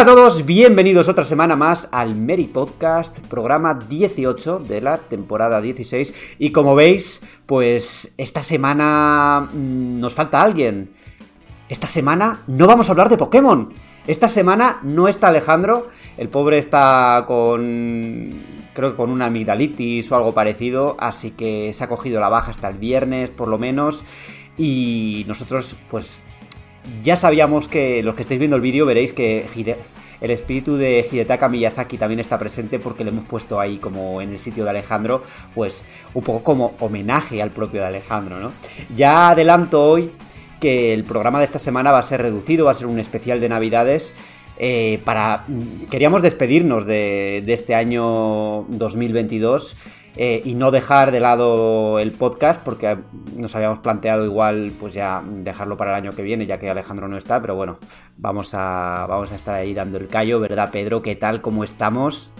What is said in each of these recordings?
Hola a todos, bienvenidos otra semana más al Mary Podcast, programa 18 de la temporada 16. Y como veis, pues esta semana mm, nos falta alguien. Esta semana no vamos a hablar de Pokémon. Esta semana no está Alejandro, el pobre está con creo que con una amigdalitis o algo parecido, así que se ha cogido la baja hasta el viernes por lo menos y nosotros pues ya sabíamos que los que estáis viendo el vídeo veréis que el espíritu de Hidetaka Miyazaki también está presente porque le hemos puesto ahí como en el sitio de Alejandro, pues un poco como homenaje al propio de Alejandro, ¿no? Ya adelanto hoy que el programa de esta semana va a ser reducido, va a ser un especial de Navidades. eh, para queríamos despedirnos de, de este año 2022 eh, y no dejar de lado el podcast porque nos habíamos planteado igual pues ya dejarlo para el año que viene ya que Alejandro no está pero bueno vamos a vamos a estar ahí dando el callo verdad Pedro qué tal cómo estamos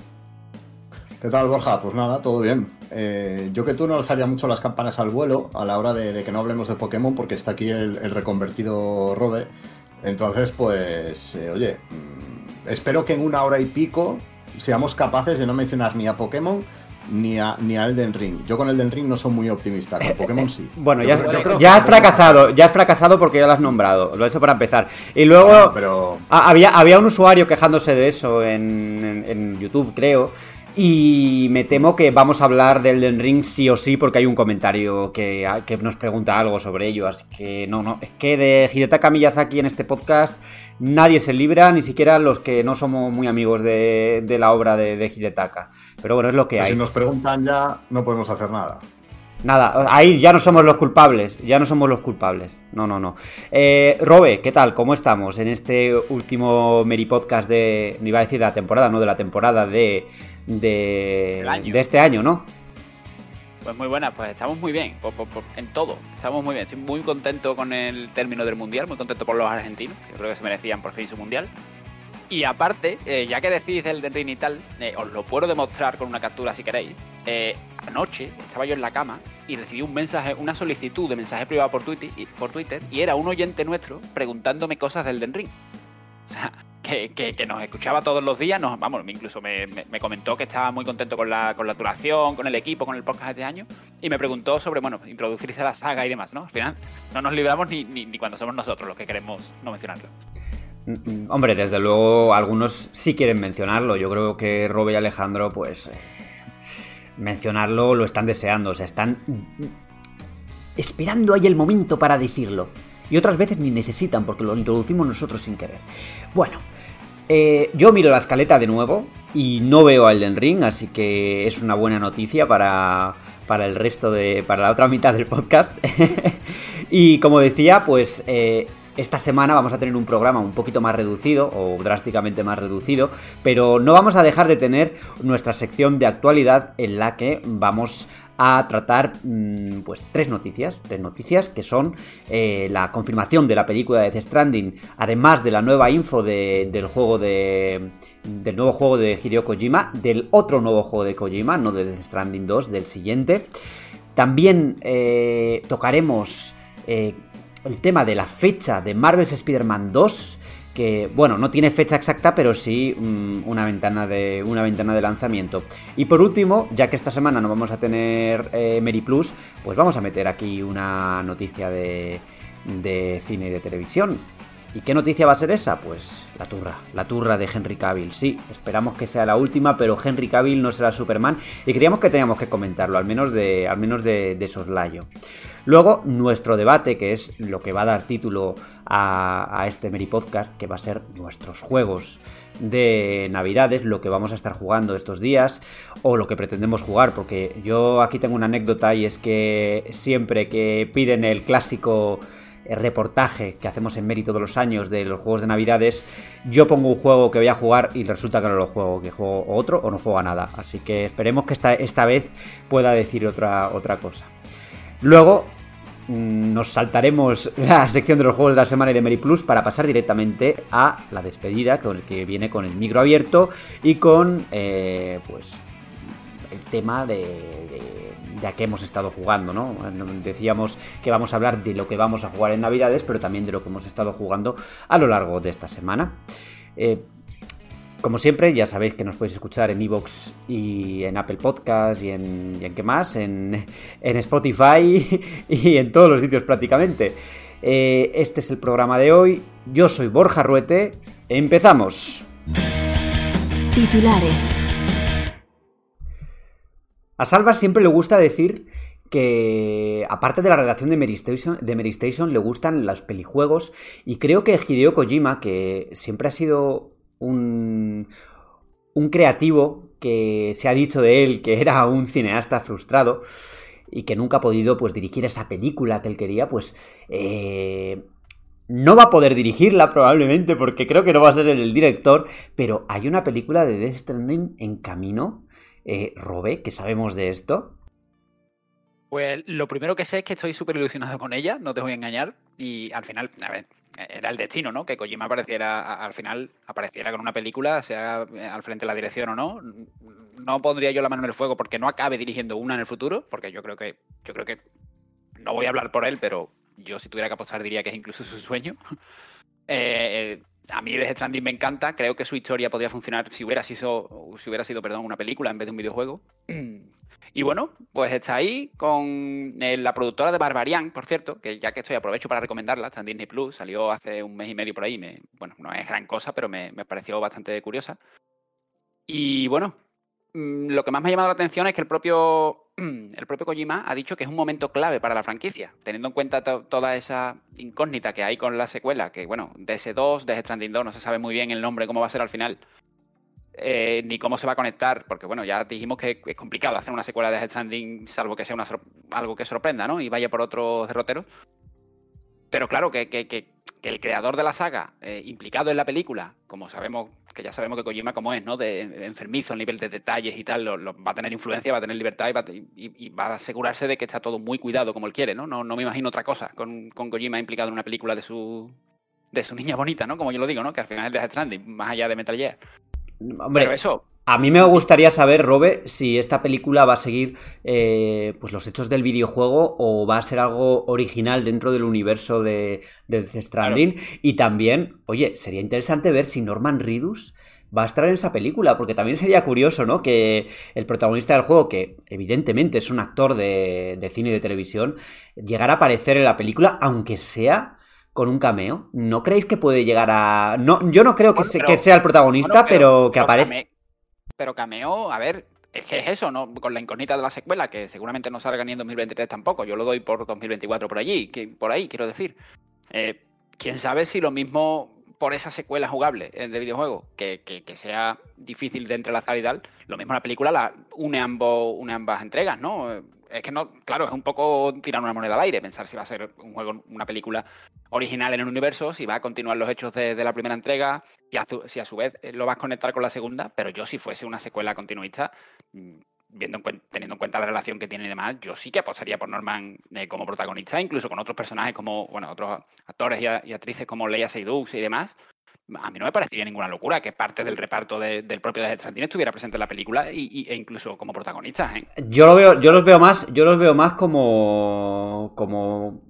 ¿Qué tal, Borja? Pues nada, todo bien. Eh, yo que tú no alzaría mucho las campanas al vuelo a la hora de, que no hablemos de Pokémon porque está aquí el, el reconvertido Robe. Entonces, pues, eh, oye, mm, espero que en una hora y pico seamos capaces de no mencionar ni a Pokémon ni a, ni a Elden Ring. Yo con Elden Ring no soy muy optimista, con Pokémon sí. bueno Yo ya, creo- yo creo ya has fracasado ya has fracasado porque ya lo has nombrado lo he hecho para empezar y luego Bueno, pero Ah, había, había un usuario quejándose de eso en, en- en YouTube, creo. Y me temo que vamos a hablar del Elden Ring sí o sí, porque hay un comentario que, que nos pregunta algo sobre ello. Así que no, no. Es que de Hidetaka Miyazaki en este podcast nadie se libra, ni siquiera los que no somos muy amigos de, de la obra de, de Hidetaka. Pero bueno, es lo que hay. si nos preguntan ya, no podemos hacer nada. Nada, ahí ya no somos los culpables, ya no somos los culpables. No, no, no. Eh, Robe, ¿qué tal? ¿Cómo estamos en este último Meri Podcast de, no iba a decir de la temporada, no de la temporada de, de, de este año, ¿no? Pues muy buena, pues estamos muy bien, en todo, estamos muy bien. Estoy muy contento con el término del mundial, muy contento por los argentinos, que creo que se merecían por fin su mundial. Y aparte, eh, ya que decís del Ring y tal, eh, os lo puedo demostrar con una captura si queréis. Eh, anoche estaba yo en la cama y recibí un mensaje, una solicitud de mensaje privado por Twitter, y, por Twitter, y era un oyente nuestro preguntándome cosas del Den Ring. O sea, que, nos escuchaba todos los días, nos, vamos, incluso me, me- me comentó que estaba muy contento con la, con la duración, con el equipo, con el podcast este año, y me preguntó sobre, bueno, introducirse a la saga y demás, ¿no? Al final, no nos libramos ni, ni, ni cuando somos nosotros los que queremos no mencionarlo. Mm, mm, Hombre, desde luego algunos sí quieren mencionarlo. Yo creo que Robe y Alejandro, pues, eh, mencionarlo lo están deseando. O sea, están mm, esperando ahí el momento para decirlo. Y otras veces ni necesitan porque lo introducimos nosotros sin querer. Bueno, eh, yo miro la escaleta de nuevo y no veo a Elden Ring, así que es una buena noticia para, para el resto de. para la otra mitad del podcast. y como decía, pues. eh, esta semana vamos a tener un programa un poquito más reducido o drásticamente más reducido, pero no vamos a dejar de tener nuestra sección de actualidad en la que vamos a tratar mm, pues tres noticias, tres noticias que son eh, la confirmación de la película de Death Stranding, además de la nueva info de- del juego de del nuevo juego de Hideo Kojima, del otro nuevo juego de Kojima, no de Death Stranding 2, del siguiente. También eh, tocaremos eh, el tema de la fecha de Marvel's Spider-Man 2, que bueno, no tiene fecha exacta, pero sí mm, una, ventana de, una ventana de lanzamiento. Y por último, ya que esta semana no vamos a tener eh, Plus, pues vamos a meter aquí una noticia de, de cine y de televisión. ¿Y qué noticia va a ser esa? Pues la turra, la turra de Henry Cavill. Sí, esperamos que sea la última, pero Henry Cavill no será Superman y creíamos que teníamos que comentarlo, al menos de, al menos de, soslayo. Luego, nuestro debate, que es lo que va a dar título a, a este Meri Podcast, que va a ser nuestros juegos de Navidades, lo que vamos a estar jugando estos días o lo que pretendemos jugar, porque yo aquí tengo una anécdota y es que siempre que piden el clásico reportaje que hacemos en mérito todos los años de los juegos de Navidades, yo pongo un juego que voy a jugar y resulta que no lo juego, que juego otro o no juego a nada. Así que esperemos que esta, esta vez pueda decir otra, otra cosa. Luego mm, nos saltaremos la sección de los juegos de la semana y de Meri Plus para pasar directamente a la despedida, que viene con el micro abierto y con eh, pues el tema de a qué hemos estado jugando, ¿no? Decíamos que vamos a hablar de lo que vamos a jugar en Navidades, pero también de lo que hemos estado jugando a lo largo de esta semana. Eh, como siempre, ya sabéis que nos podéis escuchar en Evox y en Apple Podcast y en, en qué más, en, Spotify y en todos los sitios prácticamente. Eh, este es el programa de hoy. Yo soy Borja Ruete. Empezamos. Titulares. A Salva siempre le gusta decir que, aparte de la redacción de Mary, Station, le gustan los pelijuegos. Y creo que Hideo Kojima, que siempre ha sido un, un creativo que se ha dicho de él que era un cineasta frustrado y que nunca ha podido pues dirigir esa película que él quería, pues eh, no va a poder dirigirla probablemente porque creo que no va a ser el director, pero hay una película de Death Stranding en camino eh, Robe, ¿qué sabemos de esto? Pues lo primero que sé es que estoy súper ilusionado con ella, no te voy a engañar. Y al final, a ver, era el destino, ¿no? Que Kojima apareciera, al final, apareciera con una película, sea al frente de la dirección o no. No pondría yo la mano en el fuego porque no acabe dirigiendo una en el futuro, porque yo creo que, yo creo que, no voy a hablar por él, pero yo si tuviera que apostar diría que es incluso su sueño. Eh, a mí Death Stranding me encanta, creo que su historia podría funcionar si hubiera sido, si hubiera sido perdón, una película en vez de un videojuego. Y bueno, pues está ahí con eh, la productora de Barbarian, por cierto, que ya que estoy aprovecho para recomendarla, está Disney Plus, salió hace un mes y medio por ahí, me, bueno, no es gran cosa, pero me, me pareció bastante curiosa. Y bueno, mm, lo que más me ha llamado la atención es que el propio el propio Kojima ha dicho que es un momento clave para la franquicia, teniendo en cuenta toda esa incógnita que hay con la secuela, que bueno, DS2, DS Stranding 2, no se sabe muy bien el nombre, cómo va a ser al final, eh, ni cómo se va a conectar, porque bueno, ya dijimos que es complicado hacer una secuela de Stranding, salvo que sea algo que sorprenda, ¿no? Y vaya por otros derroteros. Pero claro, que, que el creador de la saga, eh, implicado en la película, como sabemos, que ya sabemos que Kojima como es, ¿no? De, enfermizo, el nivel de detalles y tal, va a tener influencia, va a tener libertad y va, a asegurarse de que está todo muy cuidado como él quiere, ¿no? No, no me imagino otra cosa con, con Kojima implicado en una película de su de su niña bonita, ¿no? Como yo lo digo, ¿no? Que al final es de Stranding, más allá de Metal Gear. Hombre, Pero eso, a mí me gustaría saber, Robe, si esta película va a seguir eh, pues los hechos del videojuego o va a ser algo original dentro del universo de, de Death Stranding. Y también, oye, sería interesante ver si Norman Reedus va a estar en esa película, porque también sería curioso, ¿no? Que el protagonista del juego, que evidentemente es un actor de, cine y de televisión, llegara a aparecer en la película, aunque sea con un cameo. ¿No creéis que puede llegar a.? No, yo no creo que, sea el protagonista, pero, que aparezca. Pero cameo, a ver, es que es eso, ¿no? Con la incógnita de la secuela, que seguramente no salga ni en 2023 tampoco. Yo lo doy por 2024 por allí, que, por ahí, quiero decir. Eh, Quién sabe si lo mismo por esa secuela jugable eh, de videojuego, que, que, sea difícil de entrelazar y tal, lo mismo la película la une, ambos, une ambas entregas, ¿no? Es que no, claro, es un poco tirar una moneda al aire, pensar si va a ser un juego, una película original en el universo, si va a continuar los hechos de, la primera entrega, si a, su vez lo vas a conectar con la segunda, pero yo si fuese una secuela continuista, mm, viendo teniendo en cuenta la relación que tiene y demás, yo sí que apostaría por Norman eh, como protagonista, incluso con otros personajes como, bueno, otros actores y, actrices como Leia Seydoux y demás, a mí no me parecería ninguna locura que parte del reparto del propio de Stranding estuviera presente en la película y, e incluso como protagonistas. ¿eh? Yo lo veo, yo los veo más, yo los veo más como, como,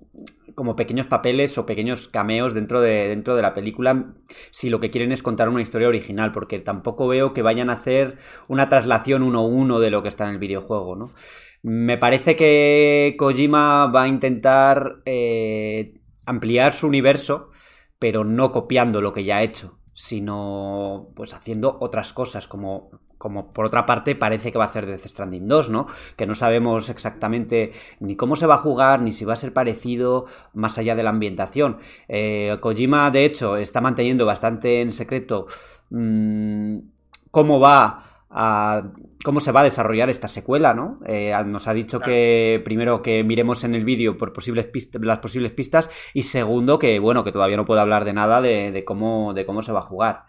como pequeños papeles o pequeños cameos dentro de, dentro de la película, si lo que quieren es contar una historia original, porque tampoco veo que vayan a hacer una traslación uno a uno de lo que está en el videojuego, ¿no? Me parece que Kojima va a intentar eh, ampliar su universo pero no copiando lo que ya ha hecho, sino pues haciendo otras cosas, como, como por otra parte parece que va a hacer Death Stranding 2, ¿no? Que no sabemos exactamente ni cómo se va a jugar, ni si va a ser parecido más allá de la ambientación. Eh, Kojima, de hecho, está manteniendo bastante en secreto mm, cómo va a cómo se va a desarrollar esta secuela, ¿no? Eh, nos ha dicho que primero que miremos en el vídeo por posibles las posibles pistas y segundo que bueno que todavía no puedo hablar de nada de, cómo de cómo se va a jugar.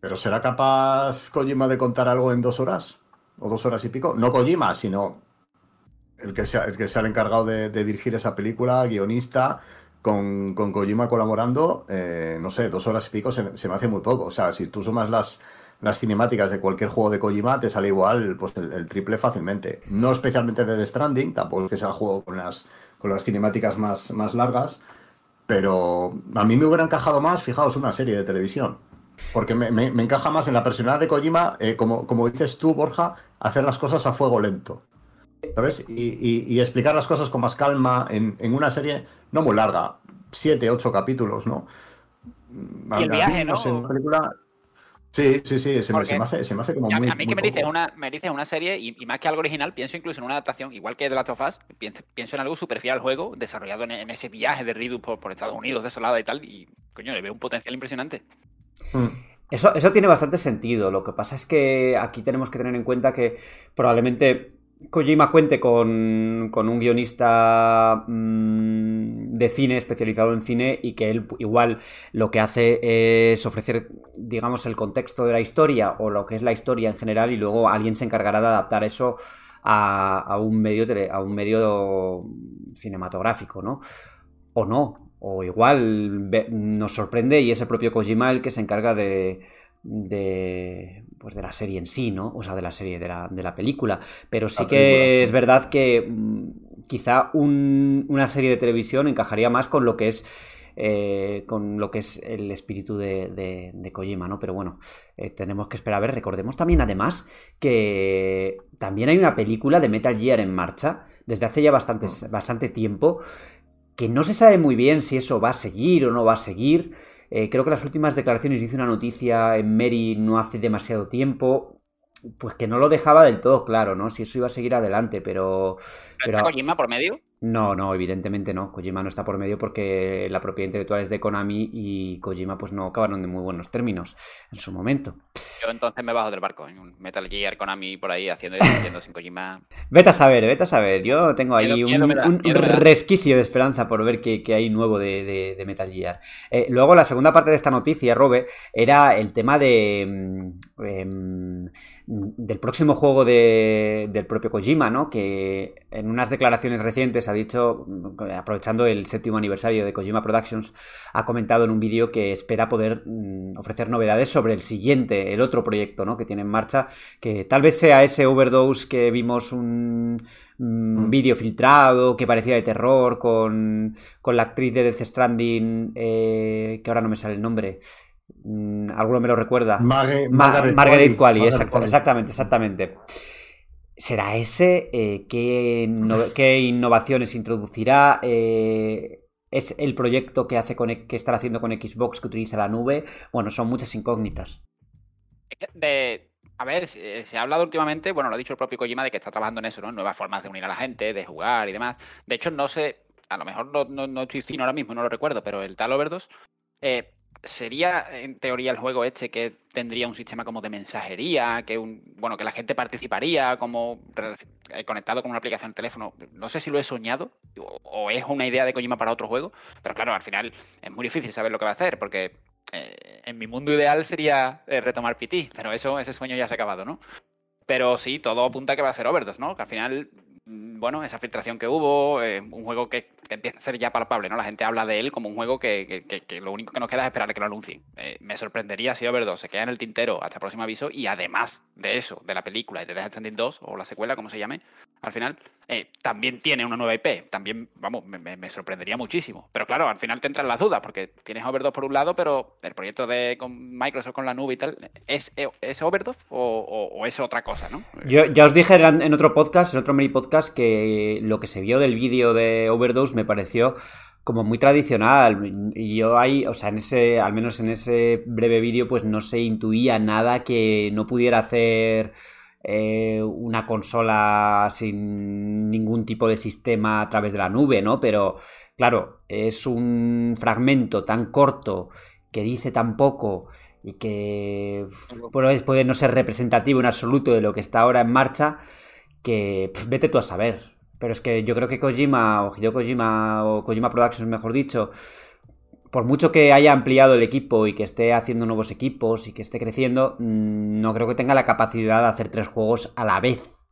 Pero será capaz Kojima de contar algo en dos horas o dos horas y pico. No Kojima, sino el que sea el que sea el encargado de, dirigir esa película, guionista. Con, con Kojima colaborando, eh, no sé, dos horas y pico se, se me hace muy poco. O sea, si tú sumas las, las cinemáticas de cualquier juego de Kojima te sale igual pues el, triple fácilmente. No especialmente de The Stranding, tampoco es que sea el juego con las, con las cinemáticas más, más largas, pero a mí me hubiera encajado más, fijaos, una serie de televisión. Porque me, encaja más en la personalidad de Kojima, eh, como, como dices tú, Borja, hacer las cosas a fuego lento. ¿Sabes? Y, explicar las cosas con más calma en, en, una serie no muy larga, siete, ocho capítulos, ¿no? Y el viaje, ¿no? película, Sí, sí, sí, se, me, hace, se me hace como a, muy, a mí que me dices, una, me dices una serie y, más que algo original, pienso incluso en una adaptación, igual que The Last of Us, pienso, en algo super fiel al juego, desarrollado en, ese viaje de Ridu por, Estados Unidos, desolada y tal, y coño, le veo un potencial impresionante. Hmm. Eso, eso tiene bastante sentido. Lo que pasa es que aquí tenemos que tener en cuenta que probablemente Kojima cuente con, un guionista mm, de cine, especializado en cine, y que él igual lo que hace es ofrecer, digamos, el contexto de la historia o lo que es la historia en general, y luego alguien se encargará de adaptar eso a, un, medio a un medio cinematográfico, ¿no? O no, o igual nos sorprende y es el propio Kojima el que se encarga de de, pues de la serie en sí, ¿no? O sea, de la serie, de la, de la película. Pero sí que es verdad que mm, quizá una serie de televisión encajaría más con lo que es eh, con lo que es el espíritu de, de, Kojima, ¿no? Pero bueno, eh, tenemos que esperar a ver. Recordemos también, además, que también hay una película de Metal Gear en marcha desde hace ya bastantes, mm. bastante tiempo que no se sabe muy bien si eso va a seguir o no va a seguir. Eh, creo que las últimas declaraciones hice una noticia en Mary no hace demasiado tiempo. Pues que no lo dejaba del todo claro, ¿no? Si eso iba a seguir adelante, pero. ¿Pero está Kojima por medio? No, no, evidentemente no. Kojima no está por medio porque la propiedad intelectual es de Konami y Kojima pues no acabaron de muy buenos términos en su momento. Yo entonces me bajo del barco en un Metal Gear Konami por ahí haciendo y haciendo sin Kojima. Vete a saber, vete a saber. Yo tengo ahí un, resquicio de esperanza por ver qué, hay nuevo de, Metal Gear. Eh, luego, la segunda parte de esta noticia, Robe, era el tema de mm, em, del próximo juego del propio Kojima, ¿no? Que en unas declaraciones recientes ha dicho, aprovechando el séptimo aniversario de Kojima Productions, ha comentado en un vídeo que espera poder mm, ofrecer novedades sobre el siguiente, el otro proyecto ¿no? que tiene en marcha, que tal vez sea ese Overdose que vimos un, mm. vídeo filtrado que parecía de terror con, con la actriz de Death Stranding, eh, que ahora no me sale el nombre. Mm, ¿Alguno me lo recuerda? Margaret, Qualley, exactamente, exactamente. ¿Será ese? Eh, ¿qué, innovaciones introducirá? Eh, ¿Es el proyecto que, hace con, que estará haciendo con Xbox que utiliza la nube? Bueno, son muchas incógnitas de, a ver, se, ha hablado últimamente, bueno, lo ha dicho el propio Kojima, de que está trabajando en eso, ¿no? Nuevas formas de unir a la gente, de jugar y demás. De hecho, no sé, a lo mejor no, no, estoy fino ahora mismo, no lo recuerdo, pero el tal Overdose eh, sería en teoría el juego este que tendría un sistema como de mensajería, que un, bueno, que la gente participaría como eh, conectado con una aplicación de teléfono. No sé si lo he soñado o es una idea de Kojima para otro juego, pero claro, al final es muy difícil saber lo que va a hacer porque eh, en mi mundo ideal sería eh, retomar PT, pero eso, ese sueño ya se ha acabado, ¿no? Pero sí, todo apunta a que va a ser Overdose, ¿no? Que al final bueno, esa filtración que hubo, eh, un juego que, empieza a ser ya palpable, ¿no? La gente habla de él como un juego que, lo único que nos queda es esperar que lo anuncien. Eh, me sorprendería si Overdose se queda en el tintero hasta el próximo aviso y además de eso, de la película y de Death Stranding 2 o la secuela, como se llame, al final, eh, también tiene una nueva IP. También, vamos, me, sorprendería muchísimo. Pero claro, al final te entran las dudas porque tienes Overdose por un lado, pero el proyecto de con Microsoft con la nube y tal, ¿es, es Overdose o, es otra cosa, no? Yo ya os dije en otro podcast, en otro mini podcast, que lo que se vio del vídeo de Overdose me pareció como muy tradicional. Y yo ahí, o sea, en ese, al menos en ese breve vídeo, pues no se intuía nada que no pudiera hacer eh, una consola sin ningún tipo de sistema a través de la nube, ¿no? Pero claro, es un fragmento tan corto que dice tan poco y que pues, puede no ser representativo en absoluto de lo que está ahora en marcha, que vete tú a saber. Pero es que yo creo que Kojima, o Hideo Kojima, o Kojima Productions, mejor dicho, por mucho que haya ampliado el equipo y que esté haciendo nuevos equipos y que esté creciendo, mm, no creo que tenga la capacidad de hacer tres juegos a la vez.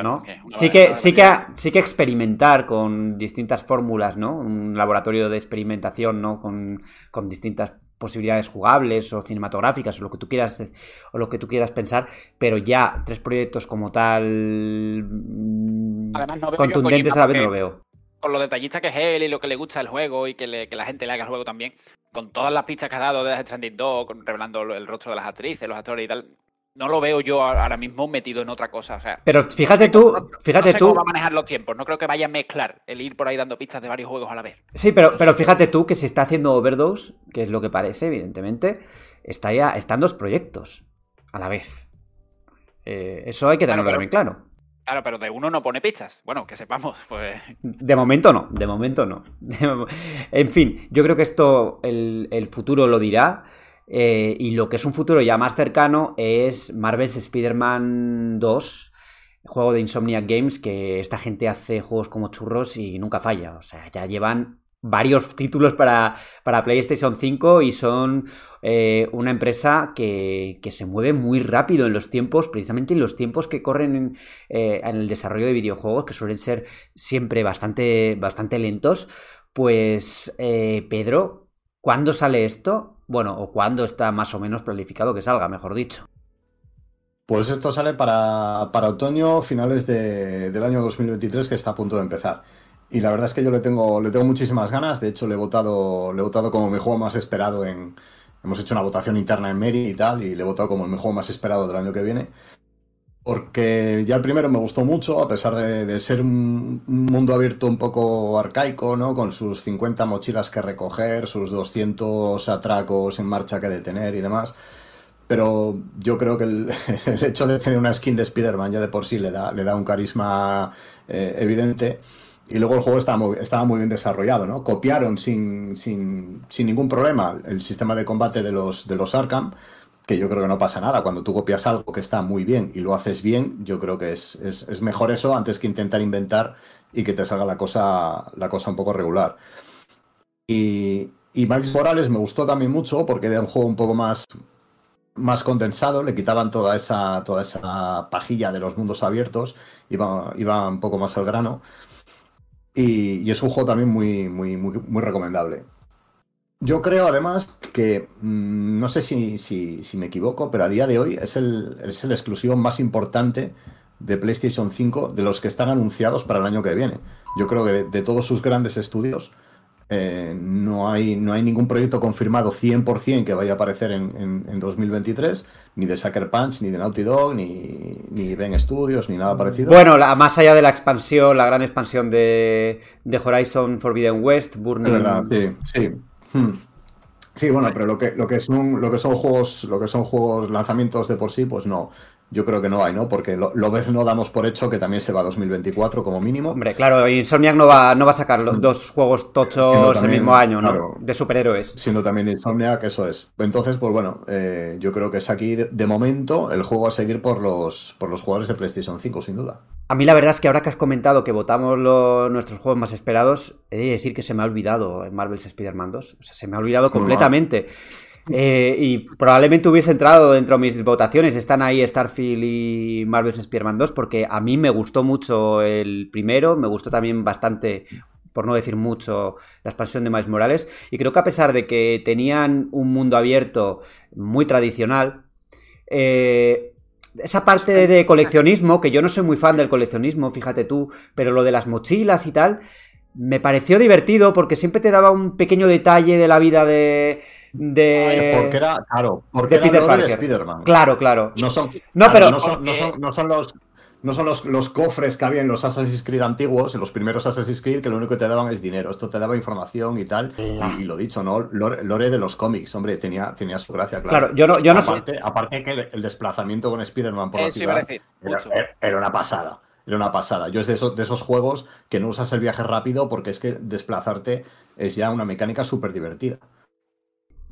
¿no? Sí que, sí, que, sí que experimentar con distintas fórmulas, ¿no? Un laboratorio de experimentación, ¿no? Con, con distintas posibilidades jugables o cinematográficas o lo que tú quieras o lo que tú quieras pensar, pero ya tres proyectos como tal mm, contundentes a la vez no lo veo. Con lo detallista que es él y lo que le gusta el juego y que, la gente le haga el juego también, con todas las pistas que ha dado de Stranding 2, revelando el rostro de las actrices, los actores y tal, no lo veo yo ahora mismo metido en otra cosa. O sea, pero fíjate tú, fíjate tú. Cómo va a manejar los tiempos. No creo que vaya a mezclar el ir por ahí dando pistas de varios juegos a la vez. Sí, pero, pero fíjate tú que si está haciendo Overdose, que es lo que parece, evidentemente, está ya, están dos proyectos a la vez. Eh, eso hay que tenerlo también claro. Claro, pero de uno no pone pistas. Bueno, que sepamos, pues. De momento no, de momento no. en fin, yo creo que esto el, el futuro lo dirá. Eh, y lo que es un futuro ya más cercano es Marvel's Spider-Man 2, juego de Insomniac Games, que esta gente hace juegos como churros y nunca falla. O sea, ya llevan varios títulos para, para PlayStation 5 y son eh, una empresa que, que, se mueve muy rápido en los tiempos, precisamente en los tiempos que corren en, eh, el desarrollo de videojuegos, que suelen ser siempre bastante, bastante lentos. Pues, Pedro, ¿cuándo sale esto? Bueno, o cuándo está más o menos planificado que salga, mejor dicho. Pues esto sale para, otoño, finales del año 2023, que está a punto de empezar. Y la verdad es que yo le tengo, le tengo muchísimas ganas. De hecho, le he votado, le he votado como mi juego más esperado en. Hemos hecho una votación interna en Meri y tal, y le he votado como mi juego más esperado del año que viene. Porque ya el primero me gustó mucho, a pesar de, ser un, mundo abierto un poco arcaico, ¿no? Con sus 50 mochilas que recoger, sus 200 atracos en marcha que detener y demás. Pero yo creo que el, hecho de tener una skin de Spider-Man ya de por sí le da, le da un carisma eh, evidente. Y luego el juego estaba muy, estaba muy bien desarrollado, ¿no? Copiaron sin, sin, sin ningún problema el sistema de combate de los, de los Arkham que yo creo que no pasa nada. Cuando tú copias algo que está muy bien y lo haces bien, yo creo que es, es, mejor eso antes que intentar inventar y que te salga la cosa, la cosa un poco regular. Y, y Miles Morales me gustó también mucho porque era un juego un poco más, más condensado, le quitaban toda esa, toda esa pajilla de los mundos abiertos, iba, iba un poco más al grano. Y, y, es un juego también muy, muy, muy, muy recomendable. Yo creo además que, mm, no sé si, si, me equivoco, pero a día de hoy es el, es el exclusivo más importante de PlayStation 5 de los que están anunciados para el año que viene. Yo creo que de, todos sus grandes estudios eh, no, hay, no hay ningún proyecto confirmado 100% que vaya a aparecer en, en, 2023, ni de Sucker Punch, ni de Naughty Dog, ni, ni Ben Studios, ni nada parecido. Bueno, la, más allá de la expansión, la gran expansión de, de Horizon Forbidden West, Burning... verdad, sí, sí. Hmm. Sí, bueno, pero lo que, lo que son, lo que son juegos, lo que son juegos, lanzamientos de por sí, pues no. Yo creo que no hay, ¿no? Porque lo, lo ves no damos por hecho que también se va a 2024 como mínimo. Hombre, claro, Insomniac no va, no va a sacar los hmm. dos juegos tochos el mismo año, ¿no? de superhéroes. Siendo también Insomniac, eso es. Entonces, pues bueno, eh, yo creo que es aquí, de momento, el juego a seguir por los, por los jugadores de PlayStation 5, sin duda. A mí la verdad es que ahora que has comentado que votamos nuestros juegos más esperados, he de decir que se me ha olvidado en Marvel's Spider-Man 2. O sea, se me ha olvidado completamente. Eh, y probablemente hubiese entrado dentro de mis votaciones. Están ahí Starfield y Marvel's Spider-Man 2 porque a mí me gustó mucho el primero, me gustó también bastante por no decir mucho, la expansión de Miles Morales. Y creo que a pesar de que tenían un mundo abierto muy tradicional, eh, esa parte de coleccionismo, que yo no soy muy fan del coleccionismo, fíjate tú, pero lo de las mochilas y tal, me pareció divertido porque siempre te daba un pequeño detalle de la vida de. de porque era, claro, porque era Peter de Spider-Man. Claro, claro. No son, no, pero, no son, no son los no son los, cofres que había en los Assassin's Creed antiguos, en los primeros Assassin's Creed, que lo único que te daban es dinero. Esto te daba información y tal. Y, lo dicho, ¿no? Lore, de los cómics, hombre, tenía, tenía su gracia, claro. Claro, yo no, yo no aparte, aparte que el, desplazamiento con Spider-Man por la ciudad era, una pasada. Era una pasada. Yo es de esos, de esos juegos que no usas el viaje rápido porque es que desplazarte es ya una mecánica súper divertida.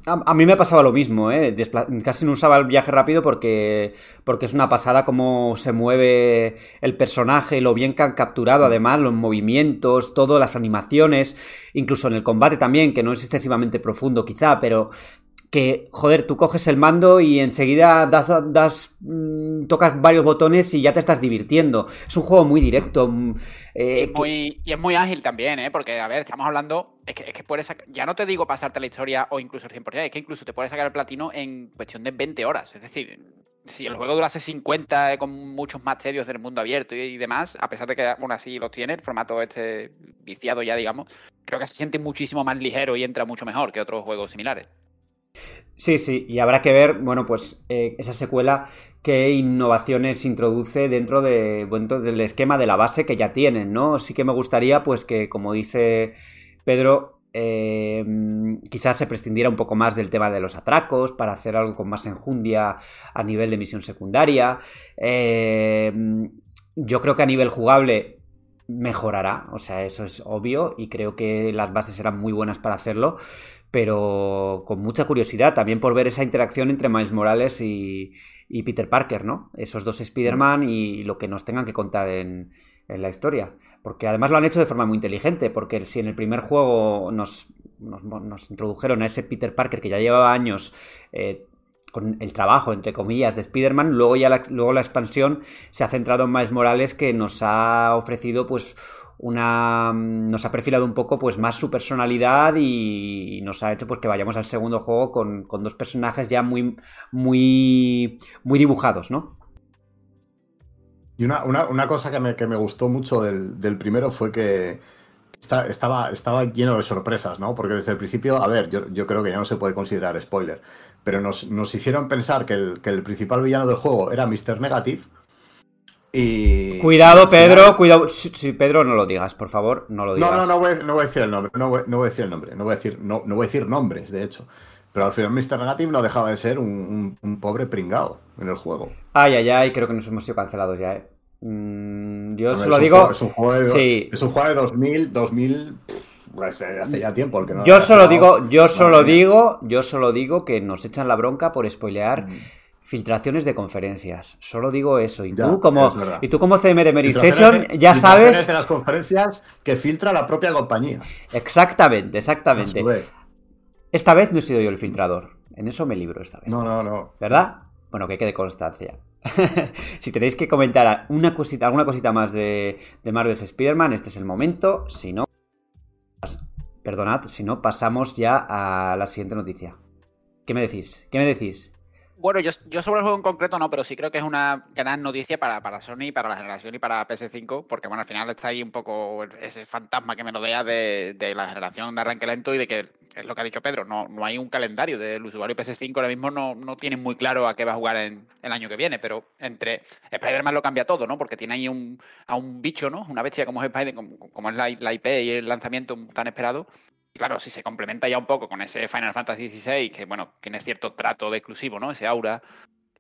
A, mí me pasaba lo mismo, ¿eh? casi no usaba el viaje rápido porque, porque es una pasada cómo se mueve el personaje, lo bien que han capturado además, los movimientos, todas las animaciones, incluso en el combate también, que no es excesivamente profundo quizá, pero que, joder, tú coges el mando y enseguida das, das mm, tocas varios botones y ya te estás divirtiendo. Es un juego muy directo. Mm, eh, muy, y es muy ágil también, ¿eh? Porque, a ver, estamos hablando, es que, es que puedes ya no te digo pasarte la historia o incluso el 100%, es que incluso te puedes sacar el platino en cuestión de 20 horas. Es decir, si el juego durase 50 eh, con muchos más serios del mundo abierto y, demás, a pesar de que aún así los tiene, el formato este viciado ya, digamos, creo que se siente muchísimo más ligero y entra mucho mejor que otros juegos similares. Sí, sí, y habrá que ver, bueno, pues eh, esa secuela, qué innovaciones introduce dentro de, del esquema de la base que ya tienen, ¿no? Sí que me gustaría, pues, que, como dice Pedro, eh, quizás se prescindiera un poco más del tema de los atracos para hacer algo con más enjundia a nivel de misión secundaria. Eh, yo creo que a nivel jugable mejorará, o sea, eso es obvio y creo que las bases serán muy buenas para hacerlo, pero con mucha curiosidad también por ver esa interacción entre Miles Morales y, Peter Parker, ¿no? Esos dos Spider-Man y lo que nos tengan que contar en, la historia. Porque además lo han hecho de forma muy inteligente, porque si en el primer juego nos, nos, introdujeron a ese Peter Parker que ya llevaba años eh, con el trabajo, entre comillas, de Spider-Man, luego ya la, luego la expansión se ha centrado en Miles Morales que nos ha ofrecido pues una nos ha perfilado un poco pues más su personalidad y nos ha hecho pues que vayamos al segundo juego con, dos personajes ya muy muy muy dibujados, ¿no? Y una, cosa que me, que me, gustó mucho del, primero fue que estaba, estaba lleno de sorpresas, ¿no? Porque desde el principio, a ver, yo, yo creo que ya no se puede considerar spoiler, pero nos, hicieron pensar que el, que el principal villano del juego era Mr. Negative Cuidado, Pedro, cuidado. Si, Pedro, no lo digas, por favor, no lo digas. No, no, no voy, a decir el nombre, no voy, a decir el nombre, no voy a decir, no, voy a decir nombres, de hecho. Pero al final Mr. Negative no dejaba de ser un, pobre pringado en el juego. Ay, ay, ay, creo que nos hemos sido cancelados ya, eh. Mm, yo se lo digo. es un juego de, sí. es un juego de 2000, 2000 pues eh, hace ya tiempo que no Yo solo digo, yo solo digo, yo solo digo que nos echan la bronca por spoilear. Mm filtraciones de conferencias. Solo digo eso. Y tú como y tú como CM de Mary ya sabes de las conferencias que filtra la propia compañía. Exactamente, exactamente. Esta vez no he sido yo el filtrador. En eso me libro esta vez. No, no, no. ¿Verdad? Bueno, que quede constancia. si tenéis que comentar una cosita, alguna cosita más de, de Marvel's Spider-Man, este es el momento. Si no, perdonad, si no, pasamos ya a la siguiente noticia. ¿Qué me decís? ¿Qué me decís? Bueno, yo, sobre el juego en concreto no, pero sí creo que es una gran noticia para, para Sony, para la generación y para PS5, porque bueno, al final está ahí un poco ese fantasma que me rodea de, de la generación de arranque lento y de que, es lo que ha dicho Pedro, no, no hay un calendario del usuario PS5, ahora mismo no, no tienen muy claro a qué va a jugar en el año que viene, pero entre Spider-Man lo cambia todo, ¿no? Porque tiene ahí un, a un bicho, ¿no? Una bestia como es Spider, como, como es la, la IP y el lanzamiento tan esperado, claro, si se complementa ya un poco con ese Final Fantasy XVI, que bueno, tiene cierto trato de exclusivo, ¿no? Ese aura,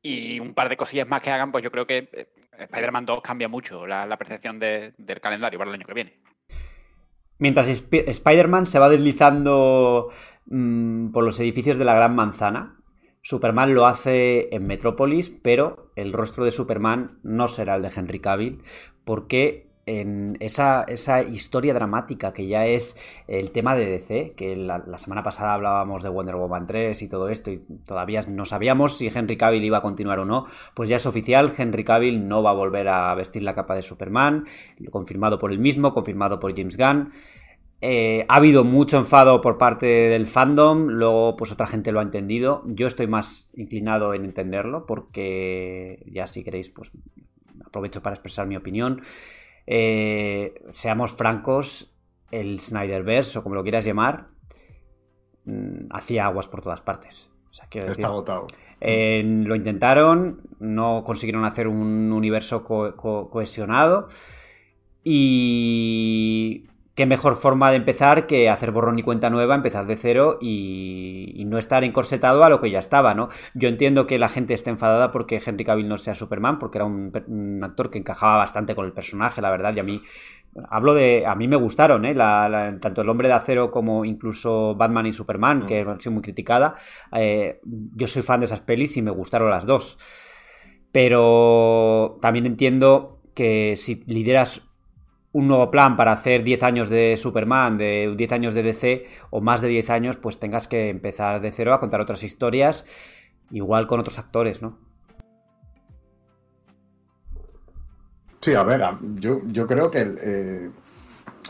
y un par de cosillas más que hagan, pues yo creo que eh, Spider-Man 2 cambia mucho la, percepción del calendario para el año que viene. Mientras Spider-Man se va deslizando mm, por los edificios de la Gran Manzana, Superman lo hace en Metrópolis, pero el rostro de Superman no será el de Henry Cavill, porque en esa, esa, historia dramática que ya es el tema de DC, que la, semana pasada hablábamos de Wonder Woman 3 y todo esto, y todavía no sabíamos si Henry Cavill iba a continuar o no, pues ya es oficial, Henry Cavill no va a volver a vestir la capa de Superman, confirmado por él mismo, confirmado por James Gunn. Eh, ha habido mucho enfado por parte del fandom, luego pues otra gente lo ha entendido. Yo estoy más inclinado en entenderlo porque ya si queréis pues aprovecho para expresar mi opinión. Eh, seamos francos, el Snyderverse, o como lo quieras llamar, mm, hacía aguas por todas partes. Está agotado. lo intentaron, no consiguieron hacer un universo cohesionado y qué mejor forma de empezar que hacer borrón y cuenta nueva, empezar de cero y, no estar encorsetado a lo que ya estaba, ¿no? Yo entiendo que la gente esté enfadada porque Henry Cavill no sea Superman, porque era un, actor que encajaba bastante con el personaje, la verdad, y a mí hablo de. A mí me gustaron, ¿eh? tanto El Hombre de Acero como incluso Batman y Superman, que han sido muy criticada. Eh, yo soy fan de esas pelis y me gustaron las dos. Pero también entiendo que si lideras un nuevo plan para hacer 10 años de Superman, de 10 años de DC o más de 10 años, pues tengas que empezar de cero a contar otras historias, igual con otros actores, ¿no? Sí, a ver, yo, yo creo que eh,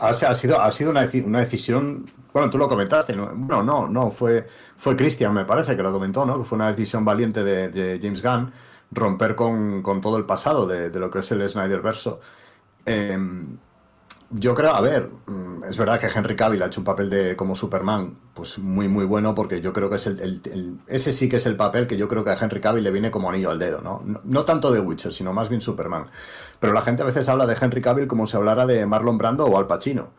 ha, sido, ha sido una, decisión. Bueno, tú lo comentaste. ¿no? Bueno, no, no, fue, fue Christian, me parece, que lo comentó, ¿no? Que fue una decisión valiente de, James Gunn romper con, todo el pasado de, lo que es el Snyder verso. Em, yo creo, a ver, mm, es verdad que Henry Cavill ha hecho un papel de como Superman, pues muy muy bueno, porque yo creo que es el, ese sí que es el papel que yo creo que a Henry Cavill le viene como anillo al dedo, ¿no? No, tanto de Witcher, sino más bien Superman. Pero la gente a veces habla de Henry Cavill como si hablara de Marlon Brando o Al Pacino.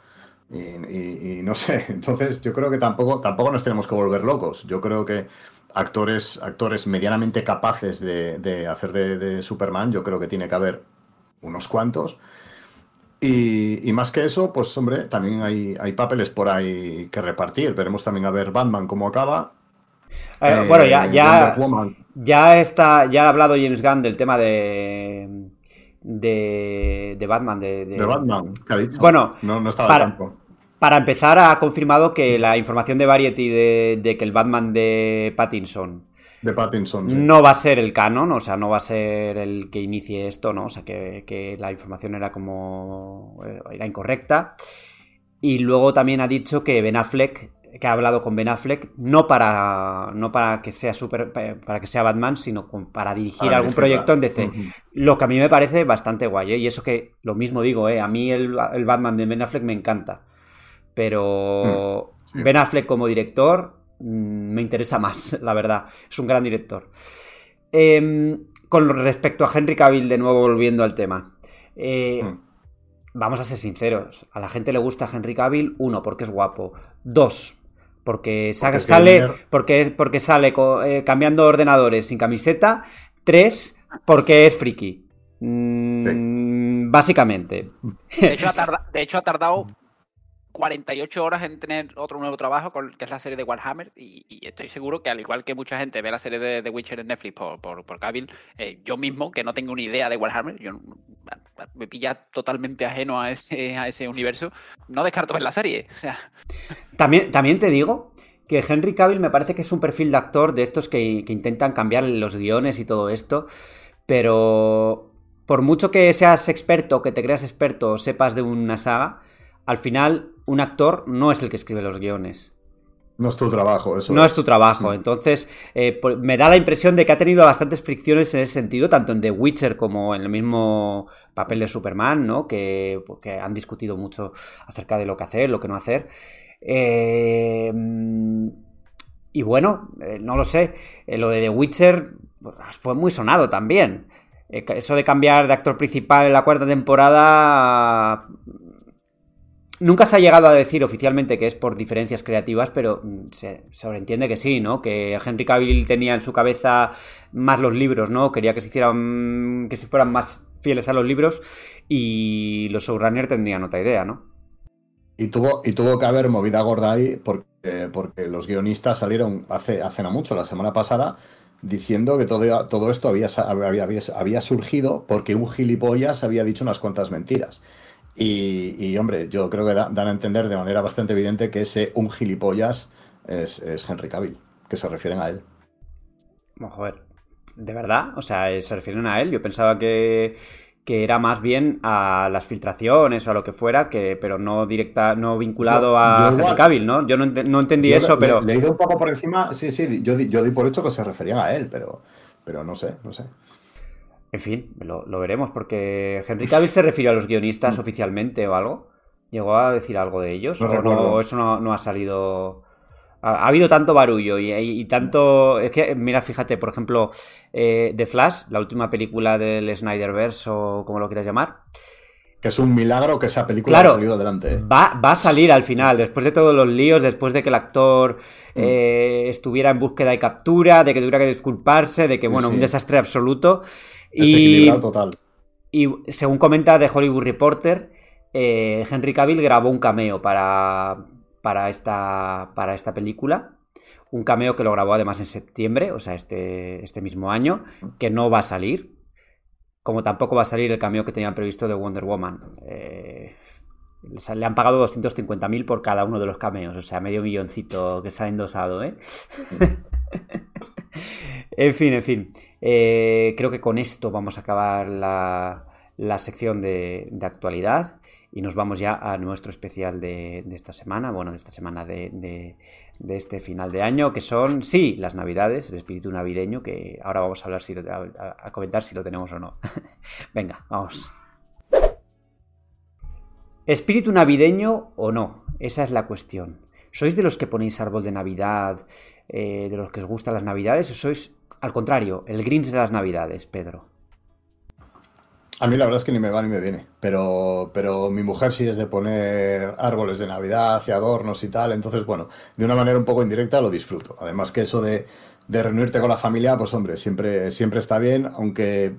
Y, no sé, entonces yo creo que tampoco, tampoco nos tenemos que volver locos. Yo creo que actores, actores medianamente capaces de, hacer de Superman, yo creo que tiene que haber unos cuantos y, más que eso, pues hombre, también hay, hay, papeles por ahí que repartir. Veremos también a ver Batman cómo acaba. Eh, bueno, ya, ya, ya está, ya ha hablado James Gunn del tema de de, de Batman. De, de... Batman, ¿qué ha dicho? Bueno, no, no estaba para, para empezar, ha confirmado que la información de Variety de, de que el Batman de Pattinson de Pattinson. No va a ser el canon, o sea, no va a ser el que inicie esto, ¿no? O sea, que, la información era como. Eh, era incorrecta. Y luego también ha dicho que Ben Affleck, que ha hablado con Ben Affleck, no para, no para que sea super, para que sea Batman, sino para dirigir algún proyecto en DC. Lo que a mí me parece bastante guay, ¿eh? Y eso que, lo mismo digo, ¿eh? A mí el, Batman de Ben Affleck me encanta. Pero mm, Ben Affleck como director, me interesa más, la verdad. Es un gran director. Em, con respecto a Henry Cavill, de nuevo volviendo al tema. Eh, hmm. Vamos a ser sinceros. A la gente le gusta Henry Cavill, uno, porque es guapo. Dos, porque, sale, porque, porque sale eh, cambiando ordenadores sin camiseta. Tres, porque es friki. Mm, básicamente. De hecho, de hecho, ha tardado 48 horas en tener otro nuevo trabajo, que es la serie de Warhammer, y, estoy seguro que al igual que mucha gente ve la serie de The Witcher en Netflix por, por, eh, yo mismo, que no tengo ni idea de Warhammer, yo me pilla totalmente ajeno a ese, a ese universo, no descarto ver la serie. También, también te digo que Henry Cavill me parece que es un perfil de actor de estos que, que intentan cambiar los guiones y todo esto, pero por mucho que seas experto, que te creas experto, sepas de una saga, al final un actor no es el que escribe los guiones. No es tu trabajo, eso. No es, tu trabajo. Mm. Entonces, eh, me da la impresión de que ha tenido bastantes fricciones en ese sentido, tanto en The Witcher como en el mismo papel de Superman, ¿no? Que, pues, han discutido mucho acerca de lo que hacer, lo que no hacer. Eh, y bueno, eh, no lo sé. lo de The Witcher pues, fue muy sonado también. eso de cambiar de actor principal en la cuarta temporada Nunca se ha llegado a decir oficialmente que es por diferencias creativas, pero mm, se sobreentiende que sí, ¿no? Que Henry Cavill tenía en su cabeza más los libros, ¿no? Quería que se hicieran, que se fueran más fieles a los libros y los showrunners tendrían otra idea, ¿no? Y tuvo, y tuvo que haber movida gorda ahí porque, porque los guionistas salieron hace, hace no mucho, la semana pasada, diciendo que todo, todo esto había, había, había surgido porque un gilipollas había dicho unas cuantas mentiras. Y, hombre, yo creo que dan a entender de manera bastante evidente que ese un gilipollas es, Henry Cavill, que se refieren a él. Joder, ¿de verdad? O sea, ¿se refieren a él? Yo pensaba que, era más bien a las filtraciones o a lo que fuera, que, pero no directa, no vinculado a Henry Cavill, ¿no? Yo no, entendí eso, pero. Le, he ido un poco por encima, sí, sí, yo, yo di por hecho que se referían a él, pero, pero no sé, no sé. En fin, lo, veremos, porque Henry Cavill se refirió a los guionistas mm. oficialmente o algo. ¿Llegó a decir algo de ellos? ¿O no, eso no, ha salido? Ha, habido tanto barullo y, tanto... Es que, mira, fíjate, por ejemplo, eh, The Flash, la última película del Snyderverse o como lo quieras llamar. Que es un milagro que esa película haya salido adelante. ¿eh? Va, va, a salir al final, después de todos los líos, después de que el actor mm. eh, estuviera en búsqueda y captura, de que tuviera que disculparse, de que, bueno, un desastre absoluto. Y, total. Y según comenta The Hollywood Reporter, eh, Henry Cavill grabó un cameo para, para, esta, para esta película. Un cameo que lo grabó además en septiembre, o sea, este, este mismo año, que no va a salir. Como tampoco va a salir el cameo que tenían previsto de Wonder Woman. Eh, le han pagado 250.000 por cada uno de los cameos, o sea, medio milloncito que se ha endosado, ¿eh? en fin, en fin. Eh, creo que con esto vamos a acabar la, la sección de, de, actualidad y nos vamos ya a nuestro especial de, de esta semana, bueno, de esta semana de, de, este final de año, que son, sí, las navidades, el espíritu navideño, que ahora vamos a hablar, si, a, comentar si lo tenemos o no. Venga, vamos. ¿Espíritu navideño o no? Esa es la cuestión. ¿Sois de los que ponéis árbol de Navidad, eh, de los que os gustan las Navidades, o sois, al contrario, el Grinch de las Navidades, Pedro? A mí la verdad es que ni me va ni me viene, pero, pero mi mujer sí es de poner árboles de Navidad y adornos y tal, entonces bueno, de una manera un poco indirecta lo disfruto. Además que eso de, reunirte con la familia, pues hombre, siempre, siempre está bien, aunque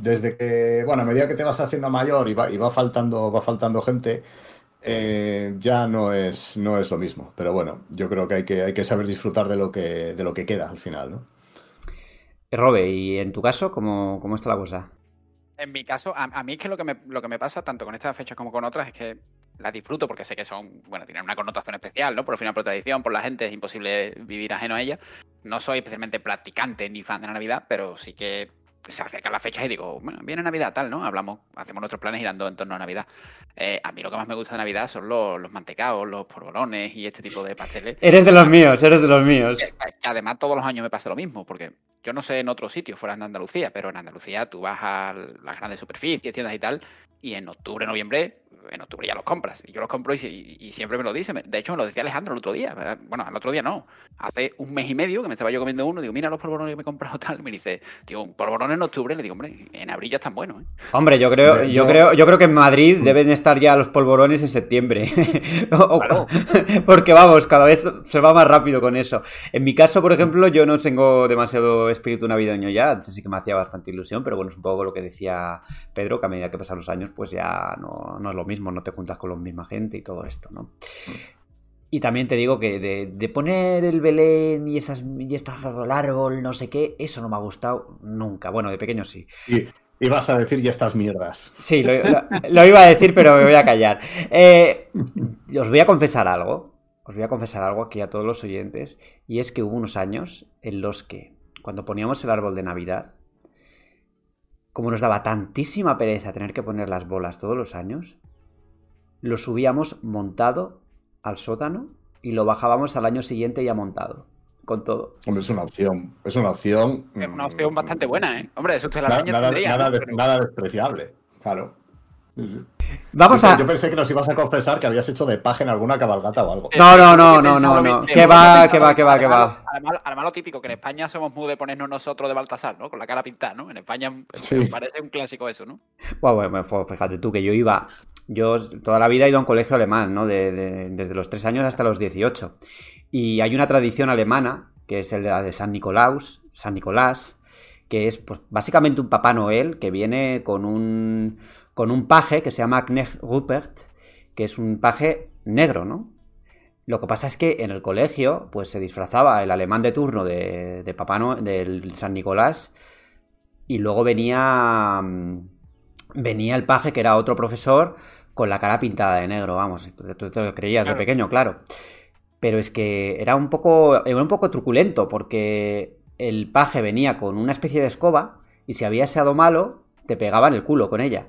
desde que, bueno, a medida que te vas haciendo mayor y va, y va faltando, va faltando gente, eh, ya no es, no es lo mismo. Pero bueno, yo creo que hay que, hay que saber disfrutar de lo que, de lo que queda al final, ¿no? Robe, ¿y en tu caso cómo, cómo está la cosa? En mi caso, a, a mí es que lo que, me, lo que me pasa, tanto con estas fechas como con otras, es que las disfruto porque sé que son, bueno, tienen una connotación especial, ¿no? Por el final, por tradición, por la gente, es imposible vivir ajeno a ella. No soy especialmente practicante ni fan de la Navidad, pero sí que se acercan las fechas y digo, bueno, viene Navidad, tal, ¿no? Hablamos, hacemos nuestros planes girando en torno a Navidad. Eh, a mí lo que más me gusta de Navidad son los, los mantecaos, los polvorones y este tipo de pasteles. Eres de los míos, eres de los míos. Además todos los años me pasa lo mismo, porque yo no sé en otros sitios fuera de Andalucía, pero en Andalucía tú vas a las grandes superficies, tiendas y tal, y en octubre, noviembre, en octubre ya los compras. Y yo los compro y, y, y, siempre me lo dice. De hecho, me lo decía Alejandro el otro día. Bueno, el otro día no. Hace un mes y medio que me estaba yo comiendo uno. Digo, mira los polvorones que me he comprado tal. Y me dice, tío, un polvorón en octubre. Le digo, hombre, en abril ya están buenos. ¿eh? Hombre, yo creo, yo, yo, creo, yo creo que en Madrid deben estar ya los polvorones en septiembre. claro. Porque vamos, cada vez se va más rápido con eso. En mi caso, por ejemplo, yo no tengo demasiado espíritu navideño ya. Antes sí que me hacía bastante ilusión, pero bueno, es un poco lo que decía Pedro, que a medida que pasan los años, pues ya no, no es lo mismo, no te juntas con la misma gente y todo esto, ¿no? Y también te digo que de, de poner el Belén y esas y estas, el árbol, no sé qué, eso no me ha gustado nunca. Bueno, de pequeño sí. Y, vas a decir ya estas mierdas. Sí, lo, lo, lo, iba a decir, pero me voy a callar. Eh, os voy a confesar algo. Os voy a confesar algo aquí a todos los oyentes. Y es que hubo unos años en los que, cuando poníamos el árbol de Navidad, como nos daba tantísima pereza tener que poner las bolas todos los años, lo subíamos montado al sótano y lo bajábamos al año siguiente ya montado. Con todo. Hombre, es una opción. Es una opción. Es una opción bastante buena, ¿eh? Hombre, eso usted la nada, nada, tendría, nada, ¿no? Pero... nada despreciable. Claro. Vamos yo, a. Yo pensé que nos ibas a confesar que habías hecho de paje en alguna cabalgata o algo. No, no, no, no, no, no. Que va, que va, que va, que va. Además, lo típico, que en España somos muy de ponernos nosotros de Baltasar, ¿no? Con la cara pintada, ¿no? En España sí. parece un clásico eso, ¿no? Bueno, bueno, fíjate tú que yo iba. Yo toda la vida he ido a un colegio alemán, ¿no? De, de, desde los 3 años hasta los 18. Y hay una tradición alemana, que es la de San Nicolás, San Nicolás, que es pues, básicamente un Papá Noel que viene con un, con un paje que se llama Knecht Rupert, que es un paje negro, ¿no? Lo que pasa es que en el colegio, pues se disfrazaba el alemán de turno de, de Papá Noel, del San Nicolás, y luego venía, venía el paje que era otro profesor con la cara pintada de negro, vamos, tú te lo creías claro. de pequeño, claro. Pero es que era un poco, era un poco truculento, porque el paje venía con una especie de escoba y si había sido malo, te pegaba en el culo con ella.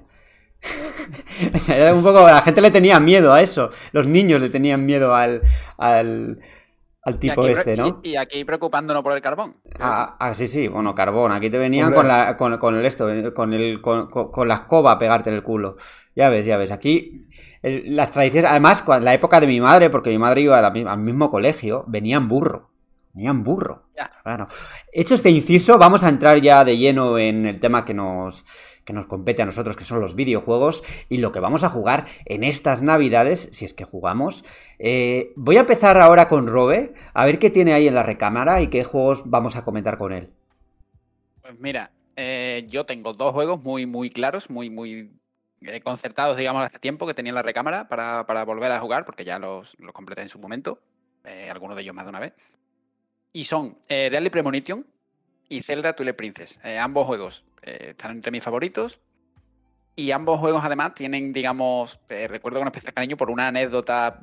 o sea, era un poco. La gente le tenía miedo a eso. Los niños le tenían miedo al. al, al tipo y aquí, este, ¿no? Y, y, aquí preocupándonos por el carbón. Ah, ah, sí, sí, bueno, carbón. Aquí te venían con, la, con, con, el esto, con, el, con, con, la escoba a pegarte en el culo. Ya ves, ya ves. Aquí el, las tradiciones, además, en la época de mi madre, porque mi madre iba al mismo colegio, venían burro. Venían burro. Ya. Bueno, hecho este inciso, vamos a entrar ya de lleno en el tema que nos, que nos compete a nosotros, que son los videojuegos, y lo que vamos a jugar en estas navidades, si es que jugamos. Eh, voy a empezar ahora con Robe, a ver qué tiene ahí en la recámara y qué juegos vamos a comentar con él. Pues mira, eh, yo tengo dos juegos muy, muy claros, muy, muy eh, concertados, digamos, hace tiempo que tenía en la recámara para, para volver a jugar, porque ya los, los completé en su momento, eh, algunos de ellos más de una vez. Y son eh, Deadly Premonition y Zelda Twilight Princess. Ambos juegos eh, están entre mis favoritos. Y ambos juegos, además, tienen, digamos, eh, recuerdo con especial cariño por una anécdota